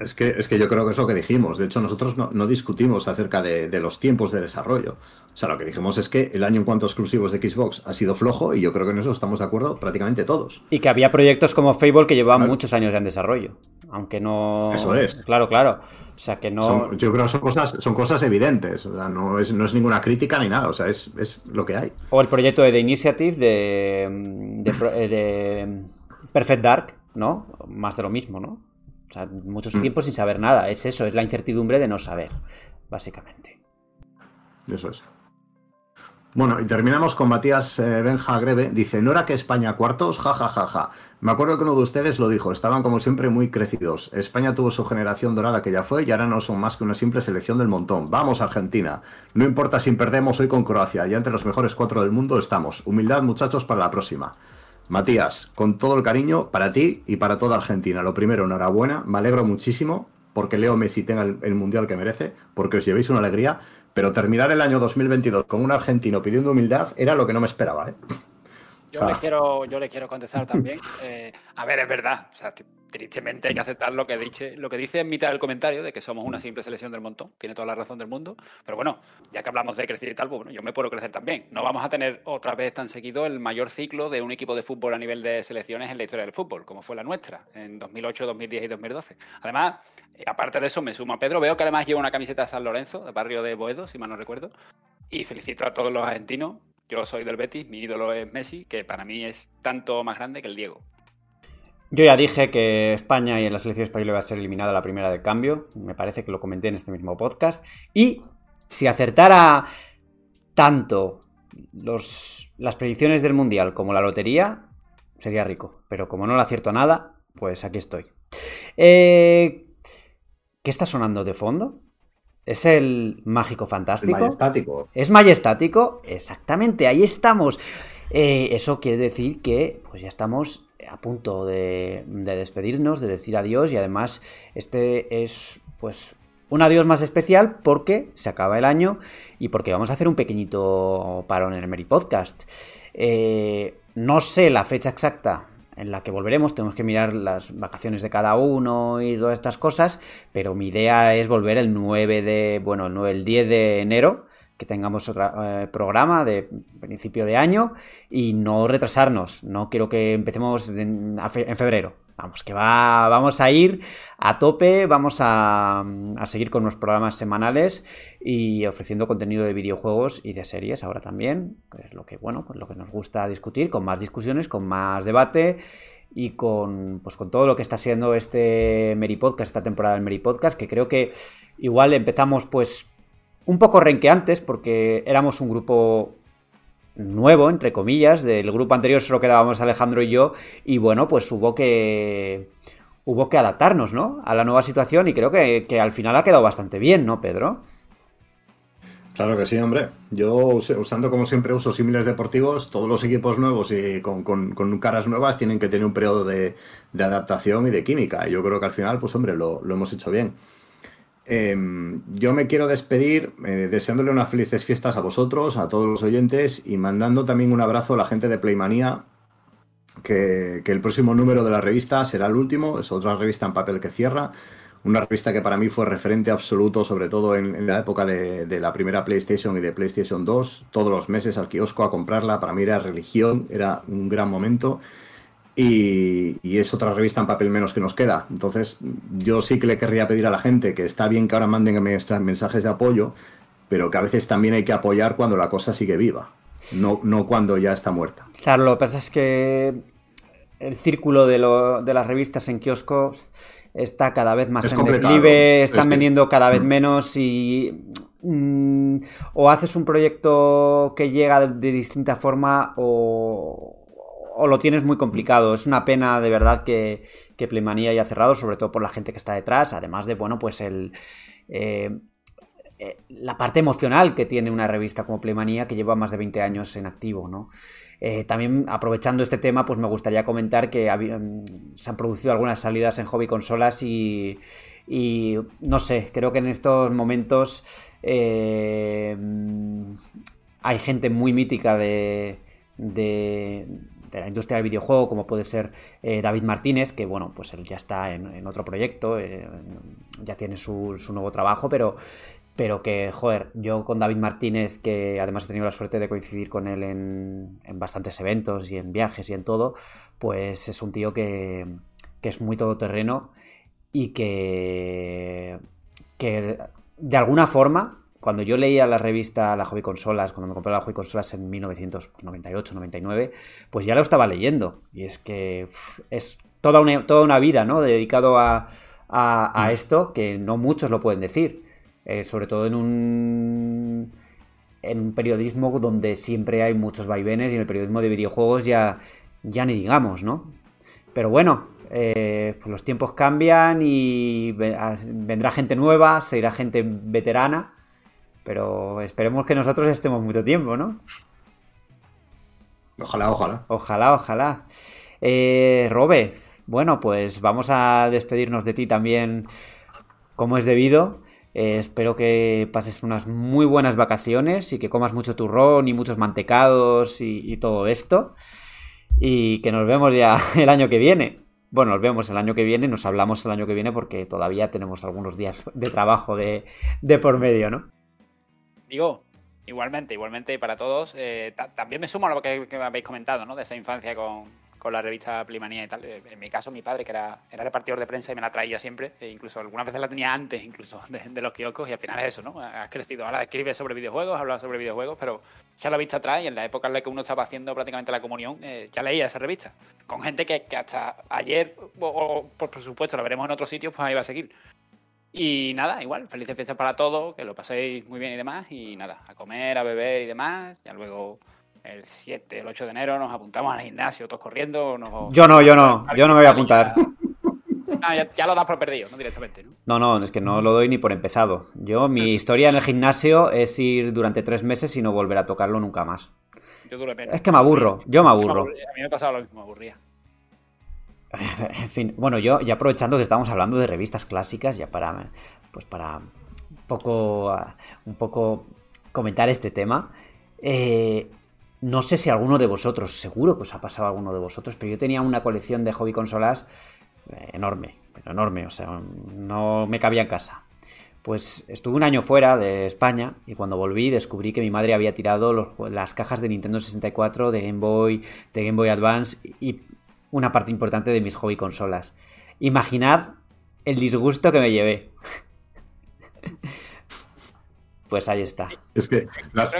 Es que, es que yo creo que es lo que dijimos. De hecho, nosotros no, discutimos acerca de, los tiempos de desarrollo. O sea, lo que dijimos es que el año en cuanto a exclusivos de Xbox ha sido flojo y yo creo que en eso estamos de acuerdo prácticamente todos. Y que había proyectos como Fable que llevaban muchos años ya en desarrollo. Aunque no. Eso es. Claro, claro. O sea, que no. yo creo que son cosas, son cosas evidentes. O sea, no es, no es ninguna crítica ni nada. O sea, es, es lo que hay. O el proyecto de The Initiative de, de, de Perfect Dark, ¿no? Más de lo mismo, ¿no? O sea, muchos mm. tiempos sin saber nada. Es eso, es la incertidumbre de no saber, básicamente. Eso es. Bueno, y terminamos con Matías eh, Benja Greve. Dice, ¿no era que España cuartos? Ja, ja, ja, ja. Me acuerdo que uno de ustedes lo dijo, estaban como siempre muy crecidos. España tuvo su generación dorada que ya fue y ahora no son más que una simple selección del montón. Vamos, Argentina. No importa si perdemos hoy con Croacia, ya entre los mejores cuatro del mundo estamos. Humildad, muchachos, para la próxima. Matías, con todo el cariño para ti y para toda Argentina. Lo primero, enhorabuena, me alegro muchísimo porque Leo Messi tenga el, mundial que merece, porque os llevéis una alegría, pero terminar el año 2022 con un argentino pidiendo humildad era lo que no me esperaba. ¿eh? Yo, le quiero, yo le quiero contestar también. Eh, a ver, es verdad. O sea, tristemente hay que aceptar lo que, dice, lo que dice en mitad del comentario de que somos una simple selección del montón. Tiene toda la razón del mundo. Pero bueno, ya que hablamos de crecer y tal, pues bueno, yo me puedo crecer también. No vamos a tener otra vez tan seguido el mayor ciclo de un equipo de fútbol a nivel de selecciones en la historia del fútbol, como fue la nuestra en 2008, 2010 y 2012. Además, eh, aparte de eso, me sumo a Pedro. Veo que además lleva una camiseta de San Lorenzo, del barrio de Boedo, si mal no recuerdo. Y felicito a todos los argentinos. Yo soy del Betis, mi ídolo es Messi, que para mí es tanto más grande que el Diego. Yo ya dije que España y en la selección española iba a ser eliminada la primera de cambio. Me parece que lo comenté en este mismo podcast. Y si acertara tanto los, las predicciones del Mundial como la lotería, sería rico. Pero como no le acierto nada, pues aquí estoy. Eh, ¿Qué está sonando de fondo? ¿Es el mágico fantástico? Es majestático. ¿Es majestático? Exactamente, ahí estamos. Eh, eso quiere decir que pues ya estamos a punto de, despedirnos, de decir adiós y además este es pues un adiós más especial porque se acaba el año y porque vamos a hacer un pequeñito parón en el Meri Podcast. Eh, no sé la fecha exacta en la que volveremos, tenemos que mirar las vacaciones de cada uno y todas estas cosas, pero mi idea es volver el 9 de, bueno, el, 9, el 10 de enero que tengamos otro eh, programa de principio de año y no retrasarnos. No quiero que empecemos en, febrero. Vamos, que va, vamos a ir a tope, vamos a, seguir con los programas semanales y ofreciendo contenido de videojuegos y de series ahora también, que es lo que, bueno, pues lo que nos gusta discutir, con más discusiones, con más debate y con, pues, con todo lo que está siendo este Meri Podcast, esta temporada del Meri Podcast, que creo que igual empezamos pues un poco renqueantes porque éramos un grupo nuevo, entre comillas, del grupo anterior solo quedábamos Alejandro y yo y bueno, pues hubo que hubo que adaptarnos, ¿no? A la nueva situación y creo que, que al final ha quedado bastante bien, ¿no, Pedro? Claro que sí, hombre. Yo usando como siempre usos símiles deportivos, todos los equipos nuevos y con, caras nuevas tienen que tener un periodo de, adaptación y de química. Yo creo que al final, pues hombre, lo, hemos hecho bien. Em, yo me quiero despedir eh, deseándole unas felices fiestas a vosotros, a todos los oyentes y mandando también un abrazo a la gente de Playmanía, que, el próximo número de la revista será el último, es otra revista en papel que cierra una revista que para mí fue referente absoluto, sobre todo en, la época de, la primera PlayStation y de PlayStation 2, todos los meses al kiosco a comprarla, para mí era religión, era un gran momento. Y, es otra revista en papel menos que nos queda. Entonces, yo sí que le querría pedir a la gente que está bien que ahora manden mensajes de apoyo, pero que a veces también hay que apoyar cuando la cosa sigue viva, no, no cuando ya está muerta. Claro, lo que pasa es que el círculo de, de las revistas en kioscos está cada vez más en declive, están vendiendo cada vez mm. menos y mm, o haces un proyecto que llega de, distinta forma o, lo tienes muy complicado. Es una pena de verdad que, que haya cerrado, sobre todo por la gente que está detrás, además de, bueno, pues el... Eh, eh, la parte emocional que tiene una revista como Playmanía que lleva más de 20 años en activo, ¿no? Eh, también aprovechando este tema, pues me gustaría comentar que mm, se han producido algunas salidas en hobby consolas y, no sé, creo que en estos momentos mm, hay gente muy mítica de, de, la industria del videojuego, como puede ser eh, David Martínez, que bueno, pues él ya está en, otro proyecto, ya tiene su, su, nuevo trabajo, pero pero que, joder, yo con David Martínez, que además he tenido la suerte de coincidir con él en, bastantes eventos y en viajes y en todo, pues es un tío que, que es muy todoterreno y que, que de alguna forma, cuando yo leía la revista La Hobby Consolas, cuando me compré la Hobby Consolas en 1998, 99, pues ya lo estaba leyendo. Y es que es toda una, toda una vida, ¿no? Dedicado a, a, a mm. esto que no muchos lo pueden decir. Eh, sobre todo en un, en un periodismo donde siempre hay muchos vaivenes y en el periodismo de videojuegos ya, ya ni digamos, ¿no? Pero bueno, eh, pues los tiempos cambian y vendrá gente nueva, se irá gente veterana, pero esperemos que nosotros estemos mucho tiempo, ¿no? Ojalá, ojalá. Ojalá, ojalá. Eh, Robe, bueno, pues vamos a despedirnos de ti también como es debido. Eh, espero que pases unas muy buenas vacaciones y que comas mucho turrón y muchos mantecados y, todo esto. Y que nos vemos ya el año que viene. Bueno, nos vemos el año que viene, nos hablamos el año que viene porque todavía tenemos algunos días de trabajo de, por medio, ¿no? Digo, igualmente, igualmente para todos. Eh, también me sumo a lo que, que, habéis comentado, ¿no? De esa infancia con, con la revista Plimanía y tal. Eh, en mi caso, mi padre, que era, era repartidor de prensa y me la traía siempre, e incluso algunas veces la tenía antes incluso de, los kioscos, y al final es eso, ¿no? Has crecido, ahora escribes sobre videojuegos, hablas sobre videojuegos, pero ya la vista atrás y en la época en la que uno estaba haciendo prácticamente la comunión, eh, ya leía esa revista. Con gente que, hasta ayer, o, por supuesto, la veremos en otros sitios, pues ahí va a seguir. Y nada, igual, felices fiestas para todos, que lo paséis muy bien y demás, y nada, a comer, a beber y demás, ya luego el 7, el 8 de enero nos apuntamos al gimnasio, todos corriendo. Yo no, yo no, yo no me voy a apuntar. ya, lo das por perdido, ¿no? Directamente, ¿no? No, no, es que no lo doy ni por empezado. Yo, mi historia en el gimnasio es ir durante tres meses y no volver a tocarlo nunca más. Yo Es que me aburro, yo me aburro. A mí me pasaba lo mismo, me aburría. En fin, bueno, yo ya aprovechando que estamos hablando de revistas clásicas, ya para, pues para un poco, un poco comentar este tema, eh, no sé si alguno de vosotros, seguro que os ha pasado alguno de vosotros, pero yo tenía una colección de hobby consolas eh, enorme, pero enorme, o sea, no me cabía en casa. Pues estuve un año fuera de España y cuando volví descubrí que mi madre había tirado las cajas de Nintendo 64, de Game Boy, de Game Boy Advance y una parte importante de mis hobby consolas. Imaginad el disgusto que me llevé. pues ahí está. Es que las,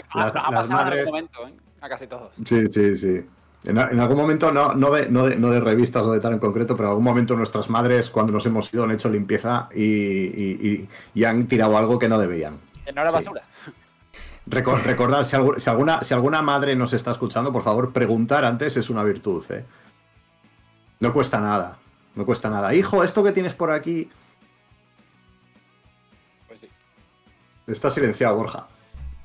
madres... Momento, ¿eh? A casi todos. Sí, sí, sí. En, algún momento, no, no, de, no, de, revistas o de tal en concreto, pero en algún momento nuestras madres, cuando nos hemos ido, han hecho limpieza y, han tirado algo que no debían. no era basura. recordar, si, alguna, si alguna madre nos está escuchando, por favor, preguntar antes es una virtud. ¿eh? No cuesta nada. No cuesta nada. Hijo, esto que tienes por aquí. Pues sí. Está silenciado, Borja.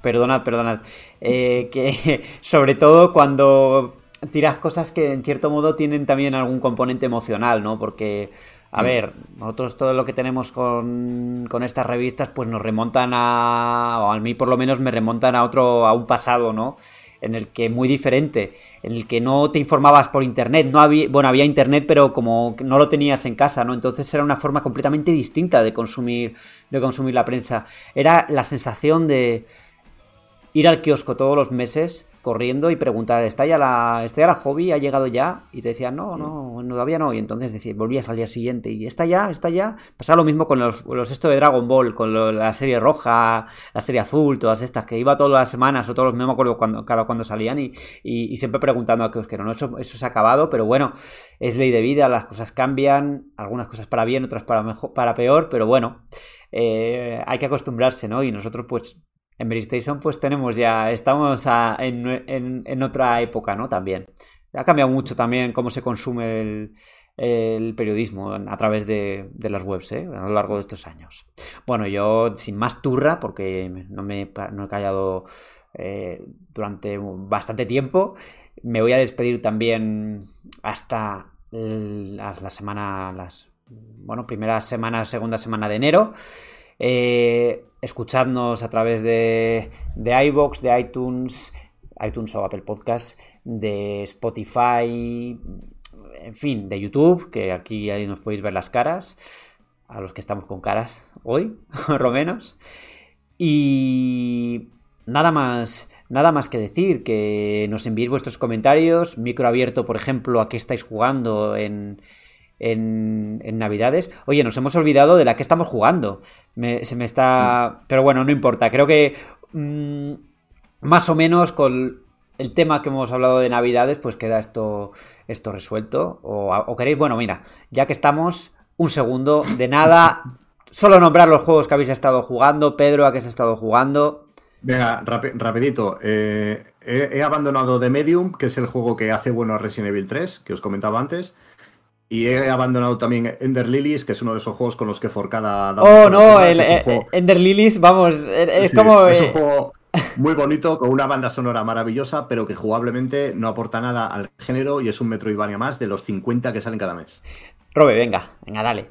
Perdonad, perdonad. Eh, que sobre todo cuando tiras cosas que en cierto modo tienen también algún componente emocional, ¿no? Porque, a mm. ver, nosotros todo lo que tenemos con, con, estas revistas, pues nos remontan a, o a mí por lo menos me remontan a otro, a un pasado, ¿no? En el que muy diferente, en el que no te informabas por internet, no había, bueno, había internet, pero como no lo tenías en casa, ¿no? Entonces era una forma completamente distinta de consumir, de consumir la prensa. Era la sensación de ir al kiosco todos los meses corriendo y preguntar, ¿está ya la, está ya la hobby? ¿Ha llegado ya? Y te decían, no, no, todavía no. Y entonces decía, volvías al día siguiente y ¿está ya? ¿Está ya? Pasaba lo mismo con los, los esto de Dragon Ball, con la serie roja, la serie azul, todas estas, que iba todas las semanas o todos los, no me acuerdo cuando, cada cuando salían y, y, siempre preguntando a que no, eso, eso se ha acabado, pero bueno, es ley de vida, las cosas cambian, algunas cosas para bien, otras para, mejor, para peor, pero bueno, eh, hay que acostumbrarse, ¿no? Y nosotros pues en Station pues tenemos ya, estamos en, otra época, ¿no? También. Ha cambiado mucho también cómo se consume el, periodismo a través de, las webs ¿eh? a lo largo de estos años. Bueno, yo sin más turra, porque no me he callado eh, durante bastante tiempo, me voy a despedir también hasta la, la semana, las, bueno, primera semana, segunda semana de enero. Eh, escuchadnos a través de, de iBox, de iTunes, iTunes o Apple Podcast, de Spotify, en fin, de YouTube, que aquí ahí nos podéis ver las caras, a los que estamos con caras hoy, por lo menos. Y nada más, nada más que decir, que nos enviéis vuestros comentarios, micro abierto, por ejemplo, a qué estáis jugando en, en, Navidades. Oye, nos hemos olvidado de la que estamos jugando. se me está... Pero bueno, no importa. Creo que mm, más o menos con el tema que hemos hablado de Navidades, pues queda esto, esto resuelto. O, queréis, bueno, mira, ya que estamos, un segundo, de nada, solo nombrar los juegos que habéis estado jugando. Pedro, ¿a qué has estado jugando? Venga, rapidito. Eh, he, he, abandonado The Medium, que es el juego que hace bueno a Resident Evil 3, que os comentaba antes. Y he abandonado también Ender Lilies, que es uno de esos juegos con los que Forcada da Oh, no, el, eh, Ender Lilies, vamos, es como. Es un juego muy bonito, con una banda sonora maravillosa, pero que jugablemente no aporta nada al género y es un Metroidvania más de los 50 que salen cada mes. Robe, venga, venga, dale.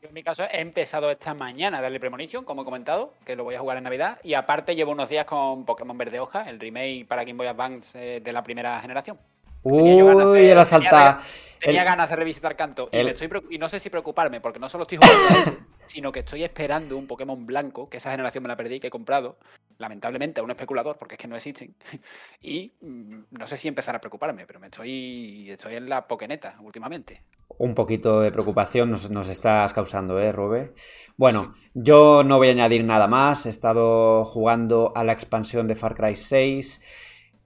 Yo en mi caso he empezado esta mañana a darle Premonition, como he comentado, que lo voy a jugar en Navidad. Y aparte llevo unos días con Pokémon Verde Hoja, el remake para Game Boy Advance eh, de la primera generación. Uy, era salta. Tenía ganas de revisitar Canto. Y, no sé si preocuparme, porque no solo estoy jugando sino que estoy esperando un Pokémon blanco, que esa generación me la perdí, que he comprado, lamentablemente, a un especulador, porque es que no existen. Y mm, no sé si empezar a preocuparme, pero me estoy, estoy en la pokeneta últimamente. Un poquito de preocupación nos, nos estás causando, ¿eh, Robe? Bueno, yo no voy a añadir nada más. He estado jugando a la expansión de Far Cry 6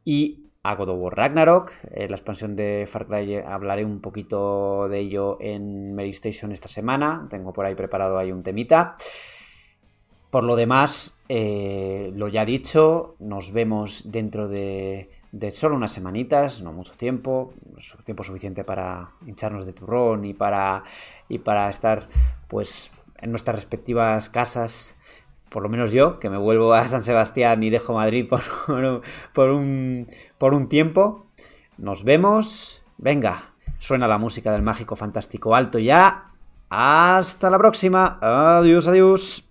y a God of War Ragnarok, eh, la expansión de Far Cry, eh, hablaré un poquito de ello en Mary Station esta semana, tengo por ahí preparado ahí un temita. Por lo demás, eh, lo ya dicho, nos vemos dentro de, de, solo unas semanitas, no mucho tiempo, tiempo suficiente para hincharnos de turrón y para, y para estar pues en nuestras respectivas casas por lo menos yo, que me vuelvo a San Sebastián y dejo Madrid por, un, por un tiempo. Nos vemos. Venga, suena la música del mágico fantástico alto ya. Hasta la próxima. Adiós, adiós.